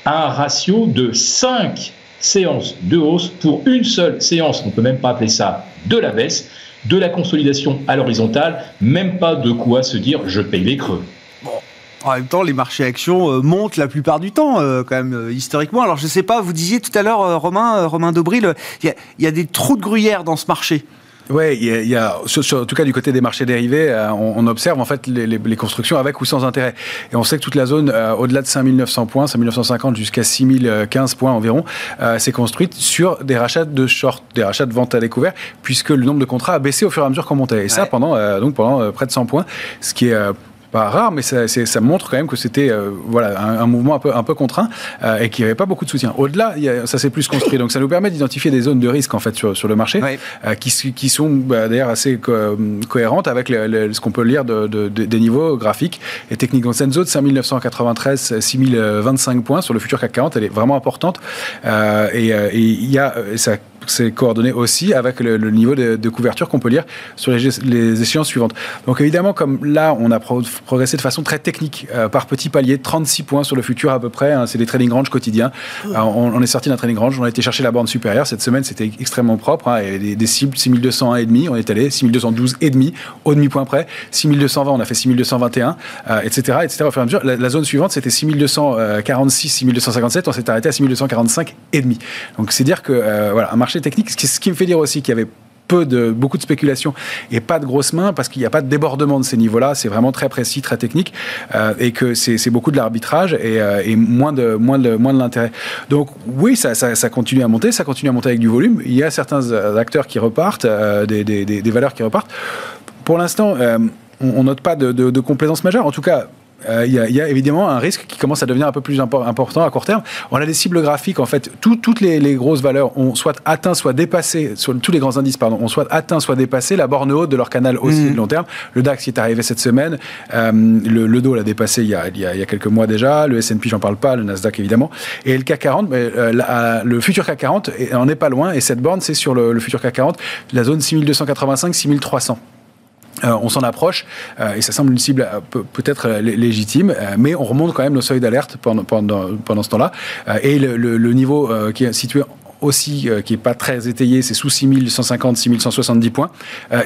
un ratio de 5 séances de hausse pour une seule séance. On ne peut même pas appeler ça de la baisse, de la consolidation à l'horizontale, même pas de quoi se dire je paye les creux. En même temps, les marchés actions euh, montent la plupart du temps, euh, quand même, euh, historiquement. Alors, je ne sais pas, vous disiez tout à l'heure, Romain, Romain Dobril, il y, a des trous de gruyère dans ce marché. Oui, il y a, en tout cas du côté des marchés dérivés, on, observe en fait les, constructions avec ou sans intérêt. Et on sait que toute la zone au-delà de 5900 points, 5950 jusqu'à 6015 points environ, s'est construite sur des rachats de short, des rachats de vente à découvert, puisque le nombre de contrats a baissé au fur et à mesure qu'on montait. Et ça pendant, donc pendant près de 100 points, ce qui est pas rare, mais ça, ça, montre quand même que c'était euh, voilà, un, mouvement un peu, un peu contraint euh, et qu'il n'y avait pas beaucoup de soutien. Au-delà, ça s'est plus construit. Donc ça nous permet d'identifier des zones de risque en fait sur, sur le marché euh, qui, qui, sont bah, d'ailleurs assez cohérentes avec ce qu'on peut lire de, des niveaux graphiques et techniques. Donc cette zone 5993, 6025 points sur le futur CAC 40, elle est vraiment importante et il y a ça c'est coordonné aussi avec le, niveau de, couverture qu'on peut lire sur les, les, échéances suivantes. Donc évidemment, comme là, on a progressé de façon très technique, euh, par petits paliers, 36 points sur le futur à peu près, hein, c'est des trading range quotidiens. On, est sorti d'un trading range, on a été chercher la borne supérieure, cette semaine c'était extrêmement propre, hein, et des, des cibles 6201 et demi, on est allé 6212 et demi, au demi-point près, 6220, on a fait 6221, etc., etc. Au fur et à mesure, la, zone suivante c'était 6246, 6257, on s'est arrêté à 6245 et demi. Donc c'est dire que euh, voilà, un marché technique, ce qui me fait dire aussi qu'il y avait peu de, beaucoup de spéculation et pas de grosses mains parce qu'il n'y a pas de débordement de ces niveaux-là. C'est vraiment très précis, très technique euh, et que c'est beaucoup de l'arbitrage et, euh, et, moins de, moins de, moins de l'intérêt. Donc oui, ça, continue à monter, ça continue à monter avec du volume. Il y a certains acteurs qui repartent, euh, des, valeurs qui repartent. Pour l'instant, on, note pas de, de complaisance majeure. En tout cas, euh, il y, a évidemment un risque qui commence à devenir un peu plus important à court terme. On a des cibles graphiques, en fait, toutes les, grosses valeurs ont soit atteint, soit dépassé, sur tous les grands indices, pardon, ont soit atteint, soit dépassé la borne haute de leur canal aussi mmh. de long terme. Le DAX qui est arrivé cette semaine, euh, le, le, l'a dépassé il y, a, il, y a, quelques mois déjà, le S&P j'en parle pas, le Nasdaq évidemment, et le CAC 40, euh, le futur CAC 40 en est pas loin, et cette borne c'est sur le, le futur CAC 40, la zone 6285-6300. Euh, on s'en approche euh, et ça semble une cible euh, peut-être légitime, mais on remonte quand même nos seuils d'alerte pendant, pendant, pendant ce temps-là. et le, le, niveau qui est situé aussi qui est pas très étayé, c'est sous 6150, 6170 points,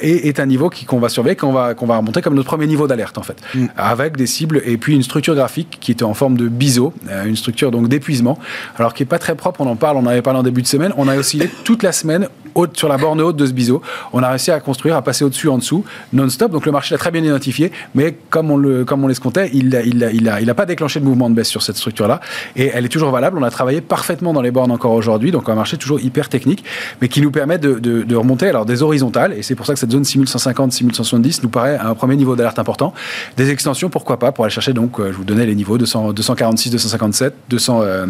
et est un niveau qu'on va surveiller, qu'on va, qu'on va remonter comme notre premier niveau d'alerte en fait, mm. avec des cibles et puis une structure graphique qui est en forme de biseau, une structure donc d'épuisement, alors qui est pas très propre, on en parle, on en avait parlé en début de semaine, on a oscillé toute la semaine haute, sur la borne haute de ce biseau. On a réussi à construire, à passer au-dessus, en dessous, non-stop. Donc le marché l'a très bien identifié, mais comme on le, comme on l'escomptait, il n'a il a, il a, il a pas déclenché de mouvement de baisse sur cette structure-là. Et elle est toujours valable. On a travaillé parfaitement dans les bornes encore aujourd'hui. Donc un marché toujours hyper technique, mais qui nous permet de, remonter alors des horizontales. Et c'est pour ça que cette zone 6150, 6170 nous paraît un premier niveau d'alerte important. Des extensions, pourquoi pas, pour aller chercher, donc, euh, je vous donnais les niveaux 200, 246, 257, 200, euh,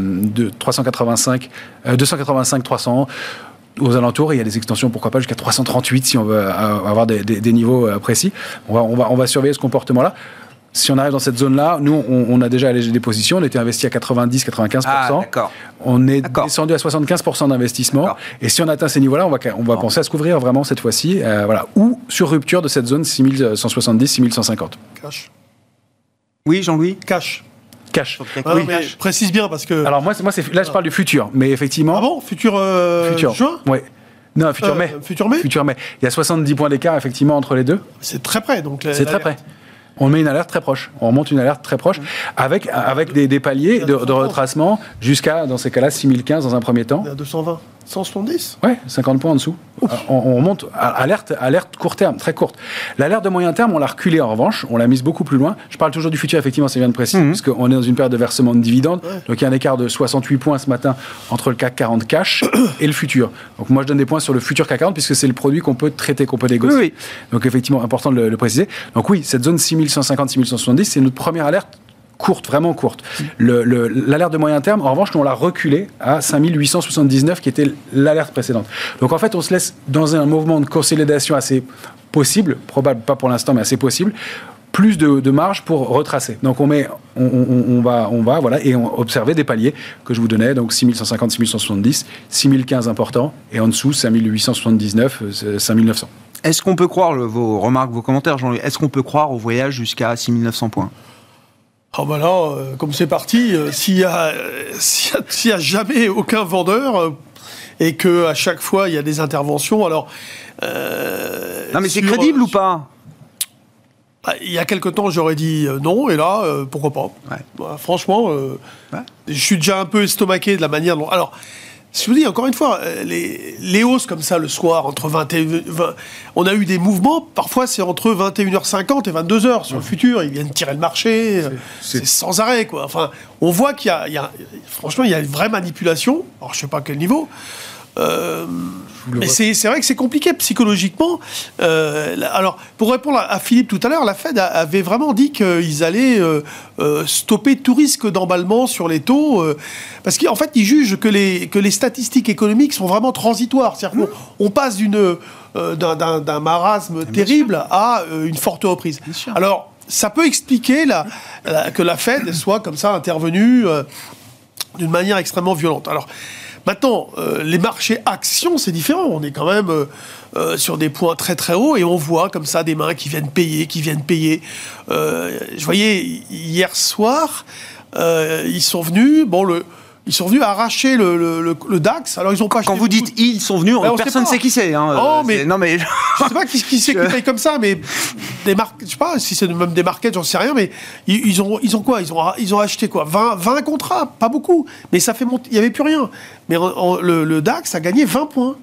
385, euh, 285, 300 aux alentours. Il y a des extensions, pourquoi pas, jusqu'à 338 si on veut avoir des, niveaux euh, précis. On va surveiller ce comportement-là si on arrive dans cette zone-là, nous, on, on, a déjà allégé des positions. On était investi à 90-95%. Ah, on est descendu à 75% d'investissement. Et si on atteint ces niveaux-là, on va, on va penser à se couvrir vraiment cette fois-ci. Euh, voilà. Ou sur rupture de cette zone 6170-6150. Cash. Oui, Jean-Louis? Cash. Cash. Ah, oui. mais précise bien parce que. Alors moi, moi là, je parle du futur, mais effectivement. Ah bon, futur. Euh, futur. Juin? Oui. Non, futur euh, mai. Futur mai? Futur mai. Il y a 70 points d'écart effectivement entre les deux. C'est très près, donc. C'est très près on met une alerte très proche. On remonte une alerte très proche avec, avec des, des paliers de, de, retracement jusqu'à, dans ces cas-là, 6015 dans un premier temps. 220. 170 Ouais, 50 points en dessous. On, on, monte alerte, alerte court terme, très courte. L'alerte de moyen terme, on l'a reculée en revanche, on l'a mise beaucoup plus loin. Je parle toujours du futur, effectivement, c'est bien de préciser, parce qu'on est dans une période de versement de dividendes. Ouais. Donc il y a un écart de 68 points ce matin entre le CAC 40 cash et le futur. Donc moi je donne des points sur le futur CAC 40 puisque c'est le produit qu'on peut traiter, qu'on peut négocier. Oui, oui. Donc effectivement, important de le, le, préciser. Donc oui, cette zone 6150, 6170, c'est notre première alerte courte, vraiment courte. L'alerte le, le, de moyen terme, en revanche, on l'a reculé à 5879, qui était l'alerte précédente. Donc, en fait, on se laisse dans un mouvement de consolidation assez possible, probable pas pour l'instant, mais assez possible, plus de, marge pour retracer. Donc, on, met, on, va, on va, voilà, et on observer des paliers que je vous donnais, donc 6150, 6170, 6015 important, et en dessous, 5879, 5900. Est-ce qu'on peut croire, vos remarques, vos commentaires, Jean-Louis, est-ce qu'on peut croire au voyage jusqu'à 6900 points? Ah ben là, euh, comme c'est parti, euh, s'il n'y a, y a, jamais aucun vendeur euh, et que à chaque fois il y a des interventions, alors. non mais c'est crédible ou pas bah, il y a quelque temps, j'aurais dit non, et là, pourquoi pas ouais. bah, Franchement, ouais. je suis déjà un peu estomaqué de la manière dont. Alors, je vous dis encore une fois, les, les, hausses comme ça le soir, entre 20 et 20, on a eu des mouvements, parfois c'est entre 21h50 et 22h sur le futur, ils viennent tirer le marché, c'est sans arrêt quoi. Enfin, on voit qu'il y, y, a, franchement, il y a une vraie manipulation, alors je sais pas à quel niveau. Euh, mais c'est vrai que c'est compliqué psychologiquement. Euh, alors, pour répondre à, à Philippe tout à l'heure, la Fed a, avait vraiment dit qu'ils allaient euh, stopper tout risque d'emballement sur les taux, parce qu'en fait, ils jugent que les, que les statistiques économiques sont vraiment transitoires. C'est-à-dire mmh. qu'on passe d'une d'un marasme Bien terrible sûr. à une forte reprise. Alors, ça peut expliquer la, la, que la Fed soit comme ça intervenue d'une manière extrêmement violente. Alors, Maintenant, euh, les marchés actions, c'est différent. On est quand même euh, euh, sur des points très très hauts et on voit comme ça des mains qui viennent payer, qui viennent payer. je voyais hier soir, ils sont venus. Bon, le, ils sont venus arracher le, le, le, DAX. Alors ils ont pas. Quand vous dites ils sont venus, ben, personne ne sait qui c'est. Hein. Oh, mais non mais je sais pas qui, qui c'est qui paye comme ça, mais des marques, je sais pas si c'est même des markets, j'en sais rien, mais ils, ils, ont ils ont quoi? Ils ont ils ont acheté quoi? 20, 20 contrats, pas beaucoup, mais ça fait monter. Il y avait plus rien. Mais en, en, le, DAX a gagné 20 points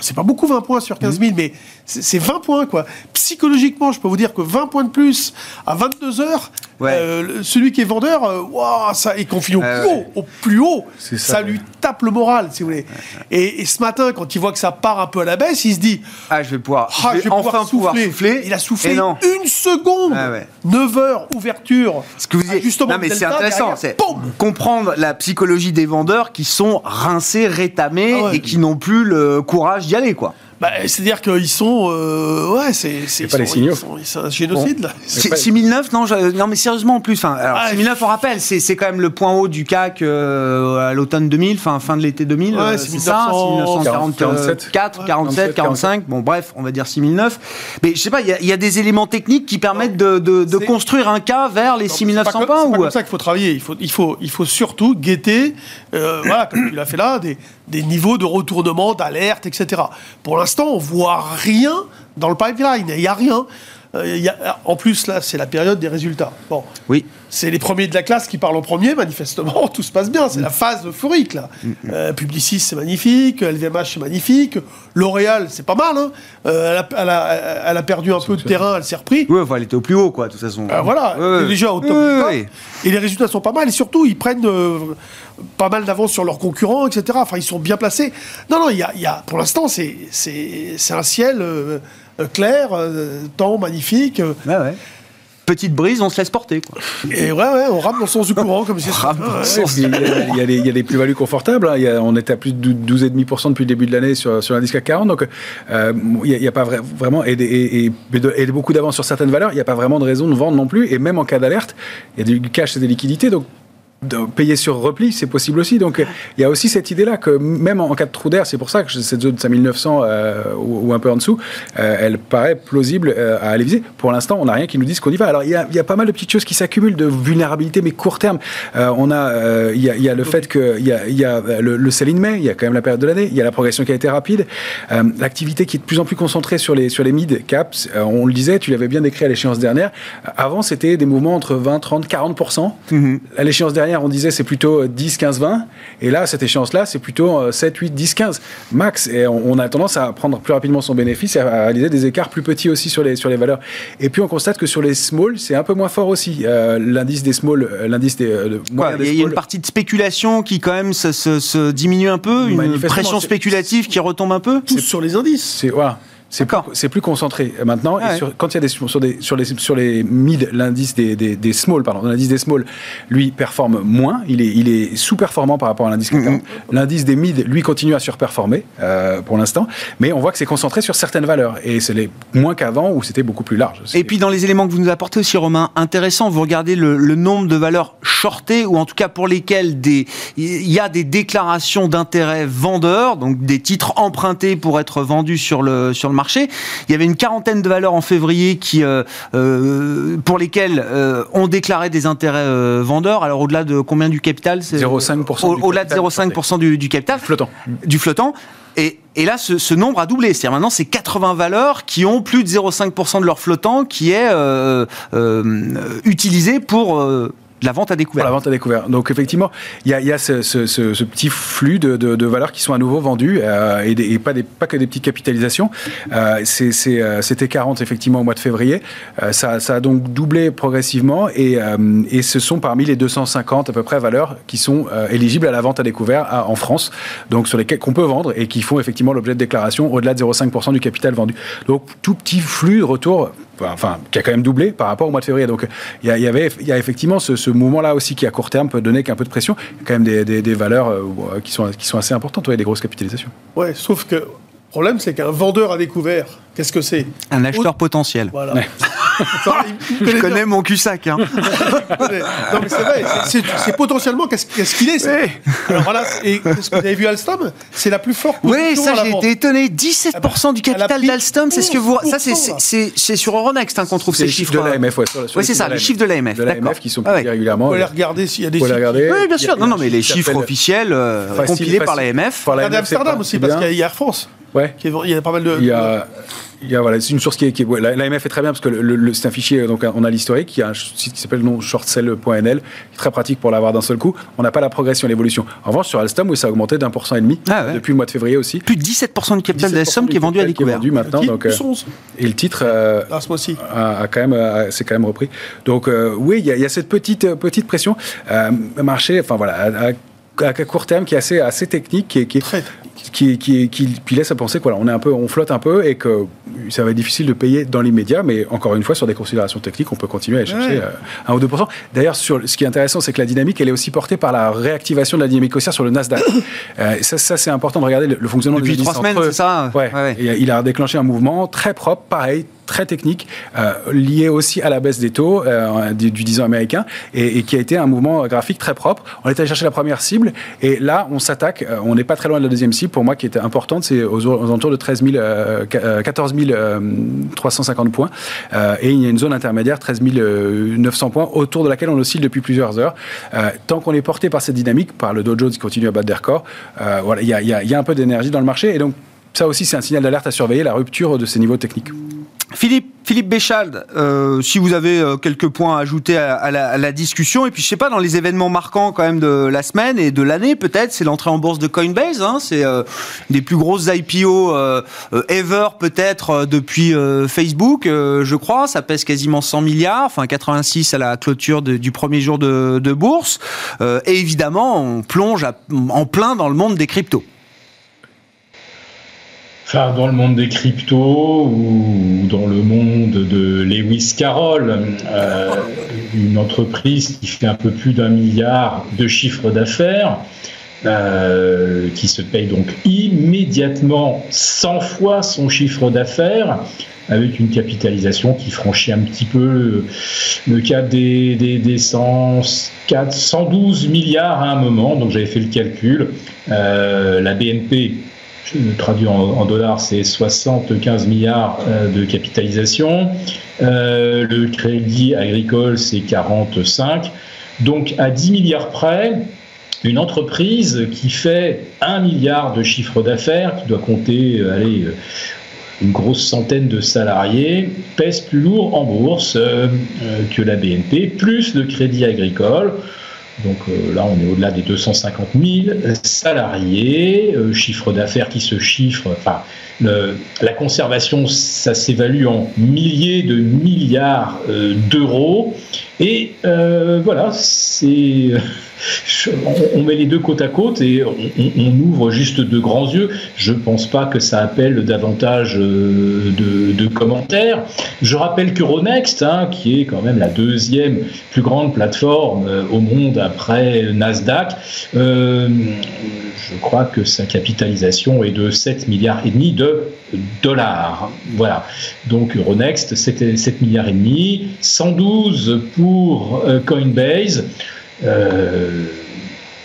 c'est pas beaucoup 20 points sur 15 000, mmh. mais c'est 20 points quoi. Psychologiquement, je peux vous dire que 20 points de plus à 22 heures, ouais. euh, celui qui est vendeur, euh, wow, ça, et qu'on finit au euh, plus haut, au plus haut, ça, ça, lui tape le moral, si vous voulez. Et, et, ce matin, quand il voit que ça part un peu à la baisse, il se dit Ah, je vais pouvoir, ah, je vais enfin pouvoir souffler. pouvoir souffler. Il a soufflé une seconde. Ah, ouais. 9 heures ouverture. Ce que vous dites, justement, non mais c'est intéressant, c'est comprendre la psychologie des vendeurs qui sont rincés, rétamés ah ouais. et qui n'ont plus le courage d'y aller, quoi. Bah, C'est-à-dire qu'ils sont. Euh, ouais, c'est. C'est pas les signaux. C'est un génocide, bon. là. 6009, non, je, non, mais sérieusement, en plus. Enfin, alors, ah, 6009, on rappelle, c'est quand même le point haut du CAC euh, à l'automne 2000, fin, fin de l'été 2000. Ouais, euh, c'est ça 1944, 47, 47, 45. Bon, bref, on va dire 6009. Mais je sais pas, il y, y, a des éléments techniques qui permettent de, de, de construire un cas vers les 6900 points. C'est comme ça qu'il faut travailler. Il faut, il faut, il faut surtout guetter, euh, voilà, comme il a fait là, des, des niveaux de retournement, d'alerte, etc. Pour l'instant, on voit rien dans le pipeline. Il n'y a rien. Euh, il y a- en plus, là, c'est la période des résultats. Bon, Oui. c'est les premiers de la classe qui parlent en premier, manifestement, tout se passe bien. C'est la phase euphorique, là. Euh, Publicis, c'est magnifique. LVMH, c'est magnifique. L'Oréal, c'est pas mal. hein. Euh, elle, a, elle a- elle a perdu un peu de terrain, elle s'est repris. Ouais, enfin, elle était au plus haut, quoi, de toute façon. Euh, voilà, elle est déjà au top. Et les résultats sont pas mal. Et surtout, ils prennent euh, pas mal d'avance sur leurs concurrents, etc. Enfin, ils sont bien placés. Non, non, il y a, il y a- pour l'instant, c'est un ciel clair, euh, temps magnifique. euh, Ouais, ouais. Petite brise, on se laisse porter, quoi. et ouais, ouais, on rame dans le sens du courant, comme dans le Ouais, sens Il y a, il y a des, plus-values confortables. hein. Il y a- on était à plus de 12,5% depuis le début de l'année sur, sur l'indice CAC 40. Donc, euh, il n'y a, pas vra- vraiment. Et, des- et, et- et de- et de beaucoup d'avance sur certaines valeurs, il n'y a pas vraiment de raison de vendre non plus. Et même en cas d'alerte, il y a du cash et des liquidités. Donc, payer sur repli, c'est possible aussi. Donc, il y a aussi cette idée-là que même en cas de trou d'air, c'est pour ça que cette zone de 5900 euh, ou, ou un peu en dessous, euh, elle paraît plausible euh, à aller viser. Pour l'instant, on n'a rien qui nous dise qu'on y va. Alors, il y, a, il y a pas mal de petites choses qui s'accumulent de vulnérabilité, mais court terme. On a, il y, a, il y a le fait qu'il y a, il y a le, le sell in May, il y a quand même la période de l'année, il y a la progression qui a été rapide, l'activité qui est de plus en plus concentrée sur les, sur les mid caps. On le disait, tu l'avais bien décrit à l'échéance dernière. Avant, c'était des mouvements entre 20, 30, 40%. À l'échéance dernière, on disait c'est plutôt euh, 10, 15, 20. Et là, cette échéance-là, c'est plutôt euh, 7, 8, 10, 15 max. Et on, on a tendance à prendre plus rapidement son bénéfice et à, réaliser des écarts plus petits aussi sur les, sur les valeurs. Et puis, on constate que sur les small, c'est un peu moins fort aussi. Euh, l'indice des small, euh, l'indice des, euh, de- Quoi, moyen Il y, a- des il y a une partie de spéculation qui, quand même, se, se- se diminue un peu, une pression c'est- spéculative qui retombe un peu? Tous sur les indices. C'est voilà. C'est plus, concentré maintenant. Ah. Et sur- quand il y a des sur, des, sur les sur les mid, l'indice des, des, des small, pardon, l'indice des small, lui performe moins. Il est il est sous-performant par rapport à l'indice 40. L'indice des mid, lui, continue à surperformer euh, pour l'instant, mais on voit que c'est concentré sur certaines valeurs et c'est moins qu'avant où c'était beaucoup plus large. Et puis dans les éléments que vous nous apportez aussi, Romain, intéressant, vous regardez le, le nombre de valeurs shortées, ou en tout cas pour lesquelles des, il y a des déclarations d'intérêt vendeurs, donc des titres empruntés pour être vendus sur le, sur le marché. Il y avait une quarantaine de valeurs en février qui, euh, euh, pour lesquelles euh, on déclarait des intérêts vendeurs. Alors au-delà de combien du capital c'est- 0,5% Au- du Au-delà de capital 0,5% du, du capital flottant. du flottant. Et, et là, ce, ce nombre a doublé. C'est-à-dire maintenant, c'est 80 valeurs qui ont plus de 0,5% de leur flottant qui est euh, euh, utilisé pour euh, de la vente à découvert. la vente à découvert. Donc effectivement, il y a, ce, petit flux de, valeurs qui sont à nouveau vendues euh, et, pas, des, que des petites capitalisations. Euh, euh, C'était 40 effectivement au mois de février. Ça, a donc doublé progressivement et, ce sont parmi les 250 à peu près valeurs qui sont éligibles à la vente à découvert en France, donc sur lesquelles qu'on peut vendre et qui font effectivement l'objet de déclaration au-delà de 0,5% du capital vendu. Donc tout petit flux de retour enfin, qui a quand même doublé par rapport au mois de février. Donc, il y, avait, il y a effectivement ce, ce mouvement-là aussi qui, à court terme, peut donner qu'un peu de pression. Il y a quand même des valeurs euh, qui, sont, qui sont assez importantes, ouais, des grosses capitalisations. Ouais, sauf que le problème, c'est qu'un vendeur à découvert, qu'est-ce que c'est Un acheteur potentiel. Voilà. Ouais. Ça, il- il Je connais bien. mon cul-sac. Hein. Non, mais c'est vrai, c'est- potentiellement qu'est-ce qu'il est. c'est- Alors voilà, et qu'est-ce que vous avez vu Alstom C'est la plus forte Oui, ça j'ai été étonné. 17% du Elle a capital d'Alstom, c'est ce que vous. Ça, c'est 11%, là. c'est- c'est sur Euronext hein, qu'on trouve C'est ces les chiffres chiffres. de l'AMF, ouais. les c'est ça, chiffres les chiffres de l'AMF. De l'AMF qui sont Ah ouais. publiés Vous régulièrement. pouvez les regarder s'il y a des Vous pouvez les sites. regarder. Oui, bien sûr. Non, non, mais les chiffres officiels euh, compilés par l'AMF. par Regardez Amsterdam aussi, parce qu'il y a Air France. Ouais. qui est- Il y a pas mal de. Il y a, il y a voilà, c'est une source qui est, qui est- ouais, la- l'AMF est très bien parce que le, le- c'est un fichier, donc on a l'historique, il y a un site qui s'appelle est très pratique pour l'avoir d'un seul coup. On n'a pas la progression, l'évolution. En revanche, sur Alstom, oui, ça a augmenté d'un pour cent et demi Ah ouais. depuis le mois de février aussi. Plus de 17% du capital 17% d'Alstom qui est vendu à découvert. Qui est vendu maintenant, donc, euh, plus 11, et le titre euh, là, ce mois-ci. a, a quand même, a- s'est quand même repris. Donc euh, oui, il y, a- il y a cette petite euh, petite pression. Euh, marché, enfin voilà, à- court terme qui est assez assez technique, qui, est- qui, est- Très. qui, qui, qui, qui laisse à penser qu'on est un peu, on flotte un peu et que ça va être difficile de payer dans l'immédiat, mais encore une fois, sur des considérations techniques, on peut continuer à chercher Ouais. euh, 1 ou 2 D'ailleurs, sur ce qui est intéressant, c'est que la dynamique, elle est aussi portée par la réactivation de la dynamique haussière sur le Nasdaq. Euh, ça, ça c'est important de regarder le, le fonctionnement Depuis des trois semaines, c'est ça Ouais. Ouais, ouais. Et il a déclenché un mouvement très propre, pareil, très technique, euh, lié aussi à la baisse des taux euh, du, du 10 ans américain, et, qui a été un mouvement graphique très propre. On est allé chercher la première cible, et là, on s'attaque, euh, on n'est pas très loin de la deuxième cible, pour moi, qui était importante, c'est aux, alentours de 13 000, euh, qu- euh, 14 euh, 350 points, Euh, et il y a une zone intermédiaire, 13 900 points, autour de laquelle on oscille depuis plusieurs heures. Tant qu'on est porté par cette dynamique, par le Dow Jones qui continue à battre des records, voilà, il y a un peu d'énergie dans le marché, et donc ça aussi, c'est un signal d'alerte à surveiller, la rupture de ces niveaux techniques. Philippe Philippe Béchald, euh, si vous avez euh, quelques points à ajouter à, la, discussion, et puis je sais pas, dans les événements marquants quand même de la semaine et de l'année peut-être, c'est l'entrée en bourse de Coinbase, hein, c'est euh, des plus grosses IPO ever peut-être depuis Facebook, je crois, ça pèse quasiment 100 milliards, enfin 86 à la clôture du premier jour de, bourse, et évidemment on plonge en plein dans le monde des cryptos. Enfin, dans le monde des cryptos ou dans le monde de Lewis Carroll, euh, une entreprise qui fait un peu plus d'un milliard de chiffre d'affaires, euh, qui se paye donc immédiatement 100 fois son chiffre d'affaires, avec une capitalisation qui franchit un petit peu le, cap des, des, 112 milliards à un moment. Donc j'avais fait le calcul. Euh, la BNP traduit en, dollars, c'est 75 milliards euh, de capitalisation. Euh, le crédit agricole, c'est 45. Donc à 10 milliards près, une entreprise qui fait 1 milliard de chiffre d'affaires, qui doit compter euh, une grosse centaine de salariés, pèse plus lourd en bourse que la BNP, plus le crédit agricole. Donc euh, là, on est au-delà des 250 000 salariés, euh, chiffre d'affaires qui se chiffre, enfin, la conservation, ça s'évalue en milliers de milliards euh, d'euros. Et voilà, c'est on, met les deux côte à côte et on, ouvre juste de grands yeux. Je ne pense pas que ça appelle davantage euh, de, commentaires. Je rappelle que Ronext, hein, qui est quand même la deuxième plus grande plateforme euh, au monde après Nasdaq, euh, je crois que sa capitalisation est de 7 milliards et demi de dollars. Voilà. Donc Euronext, c'était 7 milliards et demi, 112 pour Coinbase. Euh,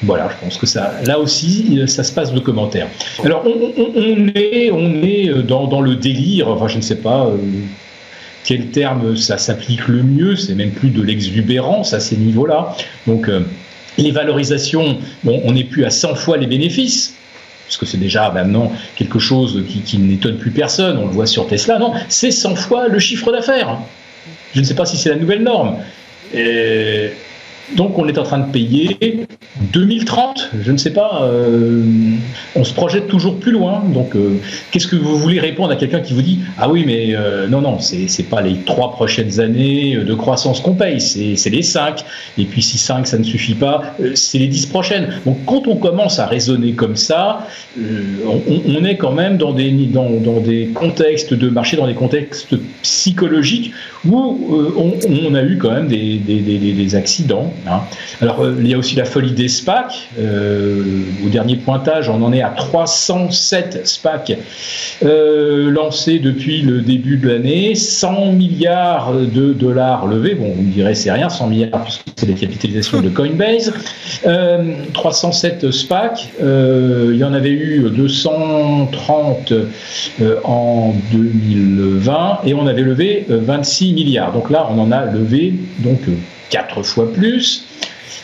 voilà, je pense que ça, là aussi, ça se passe de commentaires. Alors, on, est, on est dans, le délire, enfin, je ne sais pas euh, quel terme ça s'applique le mieux, c'est même plus de l'exubérance à ces niveaux-là. Donc, euh, les valorisations, bon, on n'est plus à 100 fois les bénéfices, parce que c'est déjà maintenant quelque chose qui, n'étonne plus personne, on le voit sur Tesla, non, c'est 100 fois le chiffre d'affaires. Je ne sais pas si c'est la nouvelle norme. Donc on est en train de payer 2030, je ne sais pas, euh, on se projette toujours plus loin. Donc euh, qu'est-ce que vous voulez répondre à quelqu'un qui vous dit ah oui mais euh, non non c'est c'est pas les trois prochaines années de croissance qu'on paye, c'est les cinq. Et puis si cinq ça ne suffit pas, c'est les dix prochaines. Donc quand on commence à raisonner comme ça, on, est quand même dans des contextes de marché, dans des contextes psychologiques où on, a eu quand même des accidents Hein. Alors, euh, il y a aussi la folie des SPAC. Euh, au dernier pointage, on en est à 307 SPAC euh, lancés depuis le début de l'année. 100 milliards de dollars levés. Bon, vous me direz, c'est rien, 100 milliards, puisque c'est la capitalisation de Coinbase. 307 SPAC. il y en avait eu 230 en 2020 et on avait levé 26 milliards. Donc là, on en a levé quatre fois plus.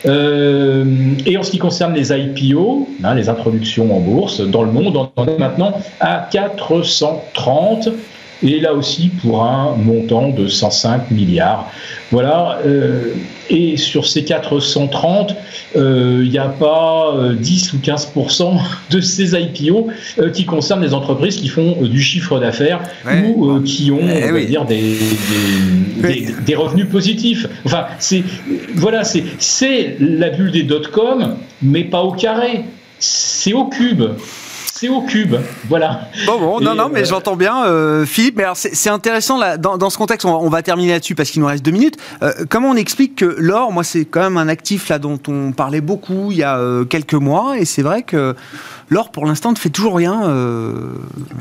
Euh, et en ce qui concerne les IPO, hein, les introductions en bourse, dans le monde, on en est maintenant à 430 et là aussi pour un montant de 105 milliards. Voilà, euh, et sur ces 430, euh, il n'y a pas 10 euh, ou 15% de ces IPO qui concernent des entreprises qui font du chiffre d'affaires ou qui ont, eh on va dire, des, des, revenus positifs. Enfin, c'est voilà, c'est la bulle des dot-com, mais pas au carré. C'est au cube c'est au cube. Voilà. Bon, bon, non, non, mais euh, j'entends bien, euh, Philippe. Mais alors, c'est intéressant, là, dans, ce contexte, on va, terminer là-dessus parce qu'il nous reste deux minutes. Euh, comment on explique que l'or, moi, c'est quand même un actif là dont on parlait beaucoup il y a quelques mois, et c'est vrai que L'or, pour l'instant, ne fait toujours rien, euh,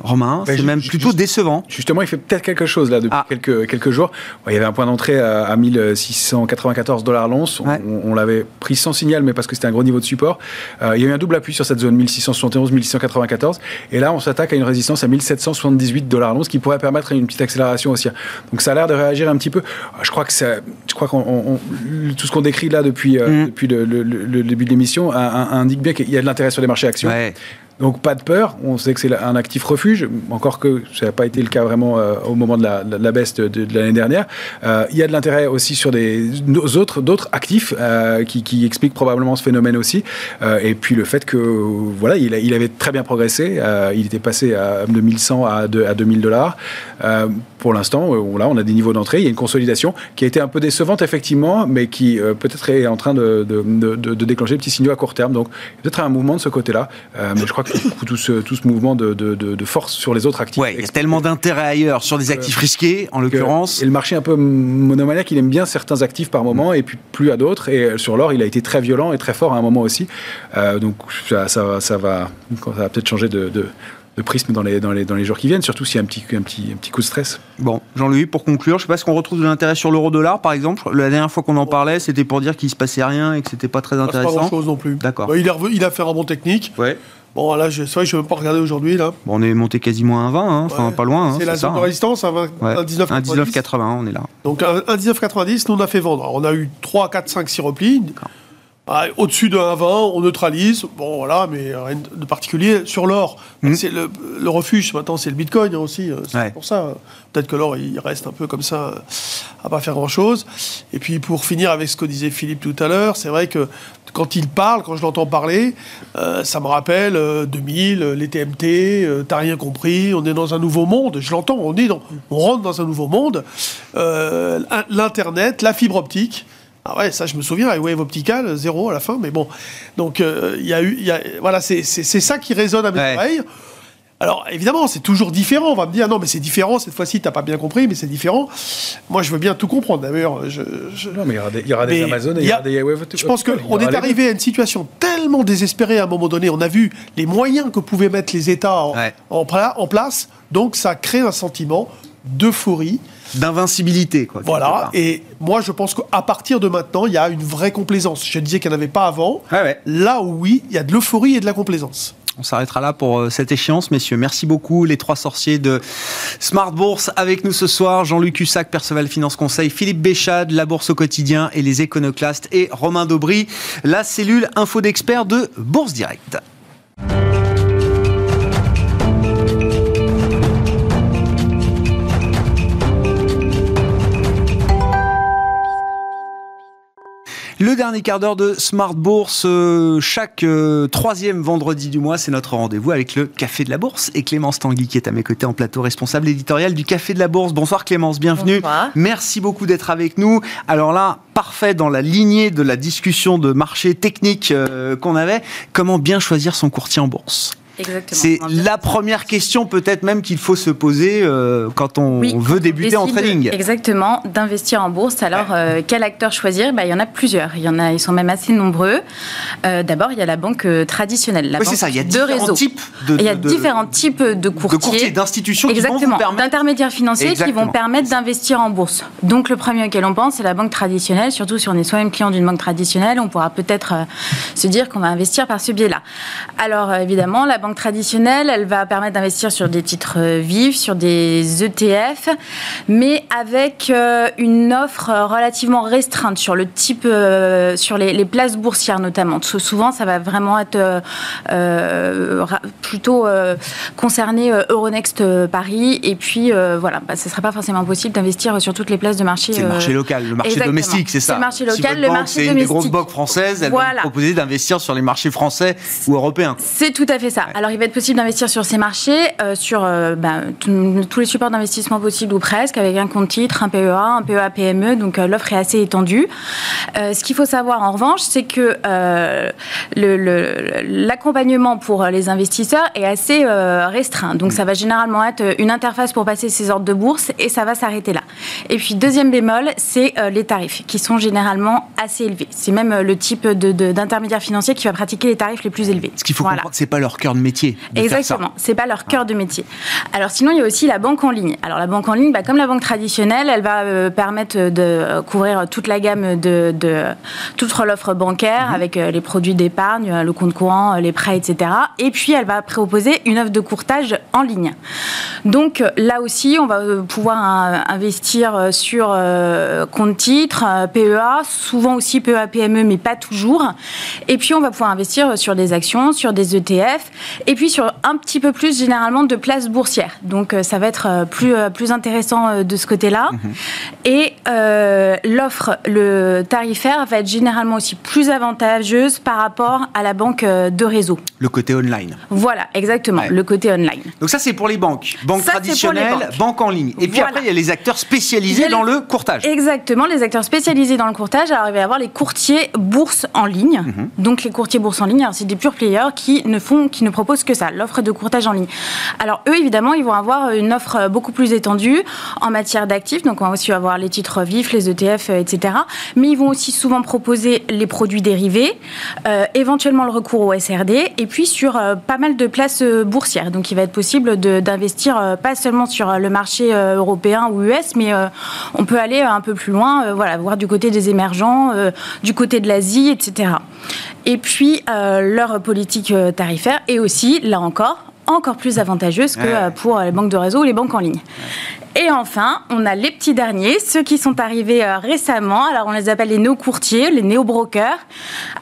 Romain. c'est même plutôt décevant. Justement, il fait peut-être quelque chose là depuis ah. quelques, quelques jours. il y avait un point d'entrée à, 1694 dollars l'once. On, l'avait pris sans signal, mais parce que c'était un gros niveau de support. Euh, il y a eu un double appui sur cette zone 1671, 1694. Et là, on s'attaque à une résistance à 1778 dollars l'once qui pourrait permettre une petite accélération aussi. Donc ça a l'air de réagir un petit peu. Je crois que ça, crois qu'on tout ce qu'on décrit là depuis, euh, mm. depuis le, début de l'émission indique bien qu'il y a de l'intérêt sur les marchés actions. Donc pas de peur, on sait que c'est un actif refuge, encore que ça n'a pas été le cas vraiment euh, au moment de la, baisse de, l'année dernière. Euh, il y a de l'intérêt aussi sur d'autres actifs euh, qui, expliquent probablement ce phénomène aussi. Et puis le fait que voilà, il, avait très bien progressé, il était passé de 1100 à, à 2000 dollars. pour l'instant, là, on a des niveaux d'entrée, il y a une consolidation qui a été un peu décevante effectivement, mais qui peut-être est en train de, déclencher des petits signaux à court terme. Donc peut-être un mouvement de ce côté-là. mais je crois que tout ce, tout ce mouvement de, de, de, force sur les autres actifs. Ouais, il y a tellement d'intérêt ailleurs sur des actifs risqués, en l'occurrence. Et le marché un peu monomaniaque, il aime bien certains actifs par moment et puis plus à d'autres. Et sur l'or, il a été très violent et très fort à un moment aussi. Euh, donc ça, ça, ça, va, ça va peut-être changer de, de de prisme dans les, dans, les, dans les jours qui viennent, surtout s'il y a un petit, un, petit, un petit coup de stress. Bon, Jean-Louis, pour conclure, je ne sais pas si on retrouve de l'intérêt sur l'euro-dollar, par exemple. La dernière fois qu'on en parlait, c'était pour dire qu'il ne se passait rien et que c'était pas très intéressant. Pas grand-chose non plus. D'accord. Bah, il, a, il a fait un bon technique. Ouais. Bon, là, c'est vrai que je ne vais pas regarder aujourd'hui. là. Bon, on est monté quasiment à 1,20, hein, enfin ouais. pas loin. Hein, c'est la zone de résistance, à 1,1980, on est là. Donc 1,1990, nous on a fait vendre. Alors, on a eu 3, 4, 5, 6 replis. Au-dessus de 1,20, on neutralise. Bon, voilà, mais rien de particulier. Sur l'or, mmh. c'est le, le, refuge, maintenant, c'est le bitcoin hein, aussi. C'est ouais. pour ça. Peut-être que l'or, il reste un peu comme ça, à pas faire grand-chose. Et puis, pour finir avec ce que disait Philippe tout à l'heure, c'est vrai que quand il parle, quand je l'entends parler, euh, ça me rappelle euh, 2000, les TMT, euh, t'as rien compris, on est dans un nouveau monde. Je l'entends, on, est dans, on rentre dans un nouveau monde. Euh, L'Internet, la fibre optique. Ah ouais, ça je me souviens, avec Wave Optical, zéro à la fin, mais bon. Donc il euh, y a eu, y a, voilà, c'est ça qui résonne à mes ouais. oreilles. Alors évidemment, c'est toujours différent. On va me dire non, mais c'est différent cette fois-ci. T'as pas bien compris, mais c'est différent. Moi, je veux bien tout comprendre. D'ailleurs, je, je, non, mais il y aura des, il Amazon et il y, aura des Wave. Je pense qu'on est arrivé à une situation tellement désespérée à un moment donné. On a vu les moyens que pouvaient mettre les États en, ouais. en, en place. Donc, ça crée un sentiment d'euphorie d'invincibilité. Quoi, voilà, et moi je pense qu'à partir de maintenant, il y a une vraie complaisance. Je disais qu'il n'y en avait pas avant. Ouais, ouais. Là où oui, il y a de l'euphorie et de la complaisance. On s'arrêtera là pour euh, cette échéance, messieurs. Merci beaucoup, les trois sorciers de Smart Bourse avec nous ce soir. Jean-Luc Hussac, Perceval Finance Conseil, Philippe Béchade, La Bourse au quotidien et les Éconoclastes et Romain Daubry, la cellule info d'experts de Bourse Direct. Le dernier quart d'heure de Smart Bourse, euh, chaque euh, troisième vendredi du mois, c'est notre rendez-vous avec le Café de la Bourse. Et Clémence Tanguy qui est à mes côtés en plateau, responsable éditorial du Café de la Bourse. Bonsoir Clémence, bienvenue. Bonsoir. Merci beaucoup d'être avec nous. Alors là, parfait dans la lignée de la discussion de marché technique euh, qu'on avait. Comment bien choisir son courtier en bourse? C'est la première question peut-être même qu'il faut se poser euh, quand on oui, veut débuter en trading. Exactement, d'investir en bourse. Alors, euh, quel acteur choisir? Bah, Il y en a plusieurs. Il y en a, ils sont même assez nombreux. Euh, D'abord, il y a la banque traditionnelle. La oui, banque ça. Il y a différents réseau. types de, il y a de, différents types de courtiers. d'institutions Exactement, d'intermédiaires financiers Exactement. qui vont permettre d'investir en bourse. Donc, le premier auquel on pense, c'est la banque traditionnelle. Surtout si on est soi-même client d'une banque traditionnelle, on pourra peut-être se dire qu'on va investir par ce biais-là. Alors, évidemment, la banque traditionnelle, elle va permettre d'investir sur des titres vifs, sur des ETF, mais avec euh, une offre relativement restreinte sur le type, euh, sur les, les, places boursières notamment. Souvent, ça va vraiment être euh, plutôt concerné Euronext Paris, et puis voilà, bah, ce ne serait pas forcément possible d'investir sur toutes les places de marché. C'est le marché local, le marché Exactement. domestique, c'est ça. le marché local, si le marché c'est une des grosses banques françaises, elle voilà. va vous proposer d'investir sur les marchés français ou européens. C'est tout à fait ça. Ouais. Alors, il va être possible d'investir sur ces marchés, euh, sur euh, ben, tous les supports d'investissement possibles ou presque, avec un compte titre, un PEA, un PEA PME, donc euh, l'offre est assez étendue. ce qu'il faut savoir en revanche, c'est que l'accompagnement pour les investisseurs est assez restreint. Donc ça va généralement être une interface pour passer ses ordres de bourse et ça va s'arrêter là. Et puis deuxième bémol, c'est les tarifs qui sont généralement assez élevés. C'est même le type d'intermédiaire financier qui va pratiquer les tarifs les plus élevés. Ce qu'il faut voilà. comprendre, c'est pas leur cœur de métier. De Exactement, c'est pas leur cœur de métier. Alors sinon, il y a aussi la banque en ligne. Alors la banque en ligne, bah, comme la banque traditionnelle, elle va euh, permettre de couvrir toute la gamme de, de toute l'offre bancaire mmh. avec euh, les produits d'épargne, le compte courant, les prêts, etc. Et puis elle va proposer une offre de courtage en ligne. Donc là aussi, on va pouvoir investir sur euh, compte titre, PEA, souvent aussi PEA PME, mais pas toujours. Et puis on va pouvoir investir sur des actions, sur des ETF. Et puis sur un petit peu plus généralement de places boursières. Donc ça va être plus, plus intéressant de ce côté-là. Mhm. Et l'offre, le tarifaire va être généralement aussi plus avantageuse par rapport à la banque de réseau. Le côté online. Voilà, exactement, le côté online. Donc ça c'est pour les banques, banques traditionnelles, banques. en ligne. Et puis après il y a les acteurs spécialisés dans le courtage. Exactement, les acteurs spécialisés dans le courtage. Alors il va y avoir les courtiers bourse en ligne. Mhm. Donc les courtiers bourse en ligne, c'est des pure players qui ne font, qui ne proposent que ça, l'offre de courtage en ligne. Alors eux évidemment, ils vont avoir une offre beaucoup plus étendue en matière d'actifs. Donc on va aussi avoir les titres vifs, les ETF, etc. Mais ils vont aussi souvent proposer les produits dérivés, euh, éventuellement le recours au SRD, et puis sur euh, pas mal de places euh, boursières. Donc il va être possible d'investir pas seulement sur le marché européen ou US, mais on peut aller un peu plus loin, voilà, voir du côté des émergents, du côté de l'Asie, etc. Et puis leur politique tarifaire est aussi, là encore, encore plus avantageuse que pour les banques de réseau ou les banques en ligne. Et enfin, on a les petits derniers, ceux qui sont arrivés euh, récemment. Alors, on les appelle les néo-courtiers, les néo-brokers.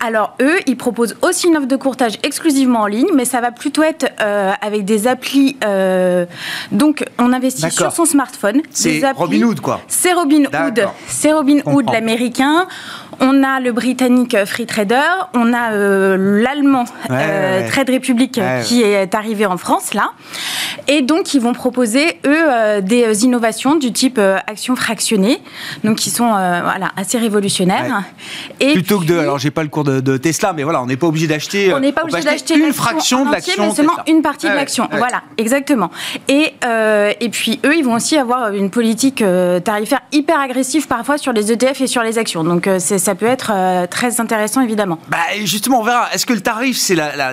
Alors, eux, ils proposent aussi une offre de courtage exclusivement en ligne, mais ça va plutôt être euh, avec des applis. Euh, donc, on investit sur son smartphone. C'est Robinhood, quoi. C'est Robinhood. C'est Robinhood, l'américain. On a le britannique Free Trader, on a l'allemand Trade Republic qui est arrivé en France là, et donc ils vont proposer eux des innovations du type euh, action fractionnée, donc qui sont euh, voilà, assez révolutionnaires. Et Plutôt que de, alors j'ai pas le cours de, Tesla, mais voilà, on n'est pas obligé d'acheter. On n'est pas obligé d'acheter une fraction de l'action, mais seulement une partie de l'action. Voilà, exactement. Et euh, et puis eux, ils vont aussi avoir une politique tarifaire hyper agressive parfois sur les ETF et sur les actions. Donc ça peut être très intéressant évidemment. Bah justement, on verra. Est-ce que le tarif, c'est la,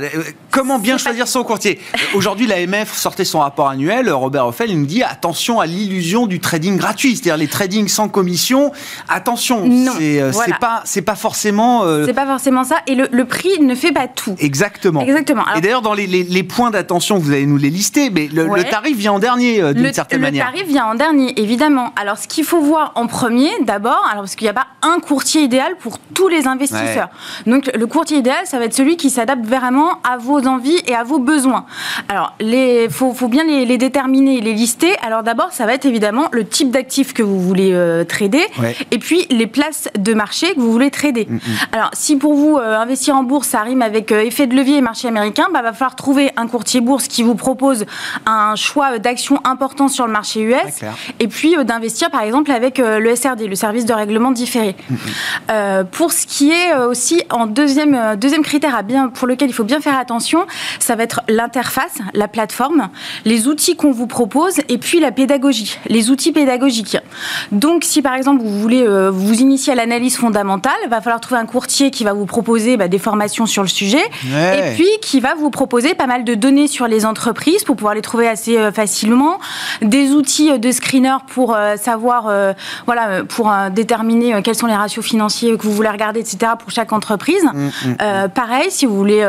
comment bien choisir son courtier? Aujourd'hui, l'AMF sortait son rapport annuel. Robert Hoffel, il nous dit attention à l'illusion du trading gratuit, c'est-à-dire les trading sans commission. Attention, c'est euh, pas c'est pas forcément. Euh, c'est pas forcément ça. Et le, prix ne fait pas tout. Exactement. Exactement. et d'ailleurs, dans les, points d'attention, vous allez nous les lister, mais le, tarif vient en dernier euh, d'une certaine manière. Le tarif vient en dernier, évidemment. Alors, ce qu'il faut voir en premier, d'abord, alors parce qu'il n'y a pas un courtier idéal pour tous les investisseurs. Donc, le courtier idéal, ça va être celui qui s'adapte vraiment à vos envies et à vos besoins. Alors, il faut, faut, bien les, les déterminer et les lister. Alors, d'abord, ça va être évidemment le type d'actif que vous voulez euh, trader et puis les places de marché que vous voulez trader. Mm, mm. Alors, si pour vous, euh, investir en bourse, ça rime avec euh, effet de levier et marché américain, bah, va falloir trouver un courtier bourse qui vous propose un choix d'actions important sur le marché US et puis d'investir, par exemple, avec le SRD, le service de règlement différé. Mm, pour ce qui est aussi en deuxième, deuxième critère à bien, pour lequel il faut bien faire attention, ça va être l'interface, la plateforme, les outils qu'on vous propose et puis la pédagogie les outils pédagogiques. Donc, si par exemple vous voulez euh, vous initier à l'analyse fondamentale, il va falloir trouver un courtier qui va vous proposer bah, des formations sur le sujet et puis qui va vous proposer pas mal de données sur les entreprises pour pouvoir les trouver assez euh, facilement, des outils euh, de screener pour savoir, voilà, pour déterminer quels sont les ratios financiers que vous voulez regarder, etc. pour chaque entreprise. Mm, mm, mm. pareil, si vous voulez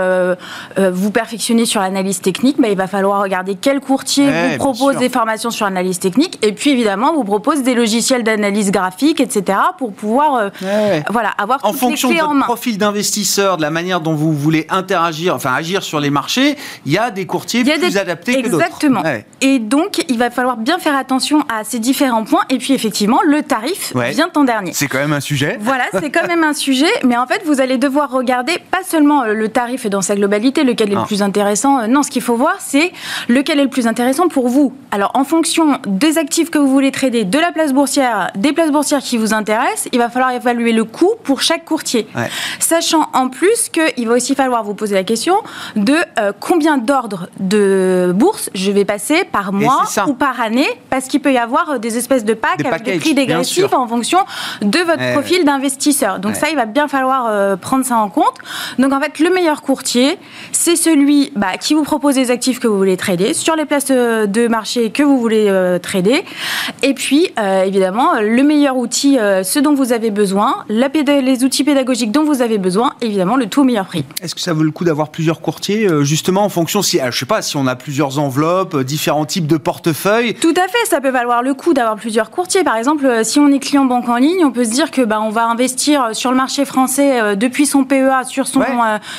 vous perfectionner sur l'analyse technique, bah, il va falloir regarder quel courtier vous propose des formations sur l'analyse technique et puis évidemment, vous propose des logiciels d'analyse graphique, etc. pour pouvoir euh, voilà, avoir en fonction de votre profil d'investisseur, de la manière dont vous voulez interagir, enfin agir sur les marchés, il y a des courtiers plus adaptés que d'autres. Exactement. Et donc, il va falloir bien faire attention à ces différents points. Et puis effectivement, le tarif vient en dernier. C'est quand même un sujet. Voilà, c'est quand même un sujet. Mais en fait, vous allez devoir regarder pas seulement euh, le tarif dans sa globalité, lequel est le plus intéressant. Euh, non, ce qu'il faut voir, c'est lequel est le plus intéressant pour vous. Alors, en fonction des actifs que vous voulez trader, de la place boursière, des places boursières qui vous intéressent, il va falloir évaluer le coût pour chaque courtier. Sachant en plus qu'il va aussi falloir vous poser la question de euh, combien d'ordres de bourse je vais passer par mois ou par année, parce qu'il peut y avoir des espèces de packs avec des prix dégressifs en fonction de votre profil Donc ça, il va bien falloir euh, prendre ça en compte. Donc en fait, le meilleur courtier, c'est celui bah, qui vous propose des actifs que vous voulez trader sur les places de marché que vous voulez trader et puis, euh, évidemment, le meilleur outil, euh, ce dont vous avez besoin, les outils pédagogiques dont vous avez besoin, évidemment, le tout au meilleur prix. Est-ce que ça vaut le coup d'avoir plusieurs courtiers, euh, justement, en fonction, si, ah, je sais pas, si on a plusieurs enveloppes, différents types de portefeuilles? Tout à fait, ça peut valoir le coup d'avoir plusieurs courtiers. Par exemple, si on est client banque en ligne, on peut se dire que bah, on va investir investir sur le marché français depuis son PEA sur son,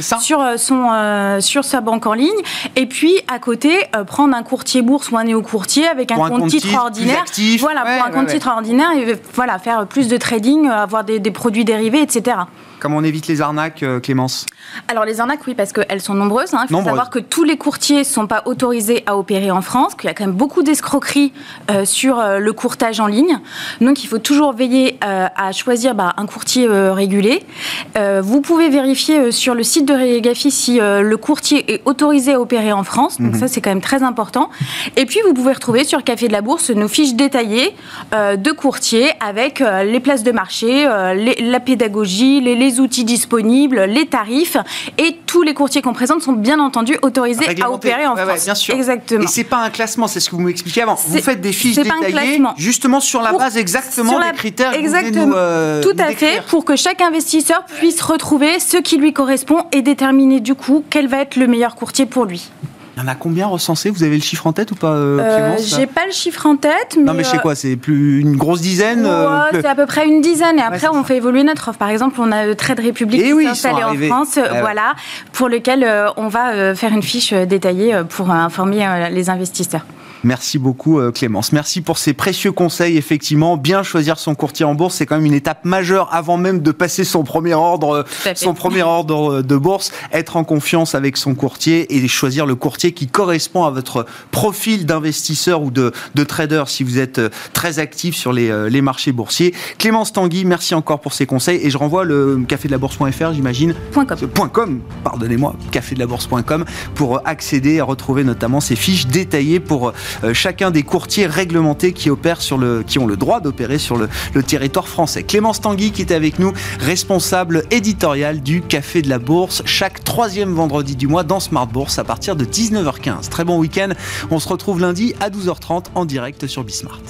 sur son, sur sa banque en ligne. Et puis à côté, prendre un courtier bourse ou un néo-courtier avec un, compte, titre ordinaire. voilà, pour un compte titre ordinaire, et voilà, faire plus de trading, avoir des, des produits dérivés, etc. Comment on évite les arnaques, euh, Clémence Alors les arnaques, oui, parce qu'elles sont nombreuses. Hein. Il faut savoir que tous les courtiers ne sont pas autorisés à opérer en France, qu'il y a quand même beaucoup d'escroqueries euh, sur euh, le courtage en ligne. Donc il faut toujours veiller à choisir bah, un courtier régulé. vous pouvez vérifier sur le site de Regafi si le courtier est autorisé à opérer en France. Donc mhm. ça, c'est quand même très important. Et puis vous pouvez retrouver sur Café de la Bourse nos fiches détaillées de courtiers avec les places de marché, la pédagogie, les les outils disponibles, les tarifs et tous les courtiers qu'on présente sont bien entendu autorisés à opérer en France. bien sûr. Exactement. Et c'est pas un classement, c'est ce que vous m'expliquiez avant. Vous faites des fiches détaillées justement sur la base exactement des critères. Exactement. Que euh, Tout à fait pour que chaque investisseur puisse retrouver ce qui lui correspond et déterminer du coup quel va être le meilleur courtier pour lui. Il y en a combien recensés? Vous avez le chiffre en tête ou pas, euh, euh J'ai pas le chiffre en tête. Mais non, mais je sais euh, quoi C'est plus une grosse dizaine euh, C'est à peu près une dizaine. Et après, on fait évoluer notre offre. Par exemple, on a Trade Republic et eh qui oui, s'est installé en France, voilà, pour lequel on va faire une fiche détaillée pour informer les investisseurs. Merci beaucoup euh, Clémence. Merci pour ces précieux conseils. Effectivement, bien choisir son courtier en bourse, c'est quand même une étape majeure avant même de passer son premier ordre, son premier ordre de bourse. Être en confiance avec son courtier et choisir le courtier qui correspond à votre profil d'investisseur ou de, trader si vous êtes euh, très actif sur euh, les, marchés boursiers. Clémence Tanguy, merci encore pour ces conseils et je renvoie le café de la bourse.fr, j'imagine. .com. .com, pardonnez-moi, café de la bourse.com pour accéder et retrouver notamment ces fiches détaillées pour euh, chacun des courtiers réglementés qui opèrent sur le, qui ont le droit d'opérer sur le, territoire français. Clémence Tanguy qui est avec nous, responsable éditorial du Café de la Bourse, chaque troisième vendredi du mois dans Smart Bourse à partir de 19h15. Très bon week-end. On se retrouve lundi à 12h30 en direct sur Bismart.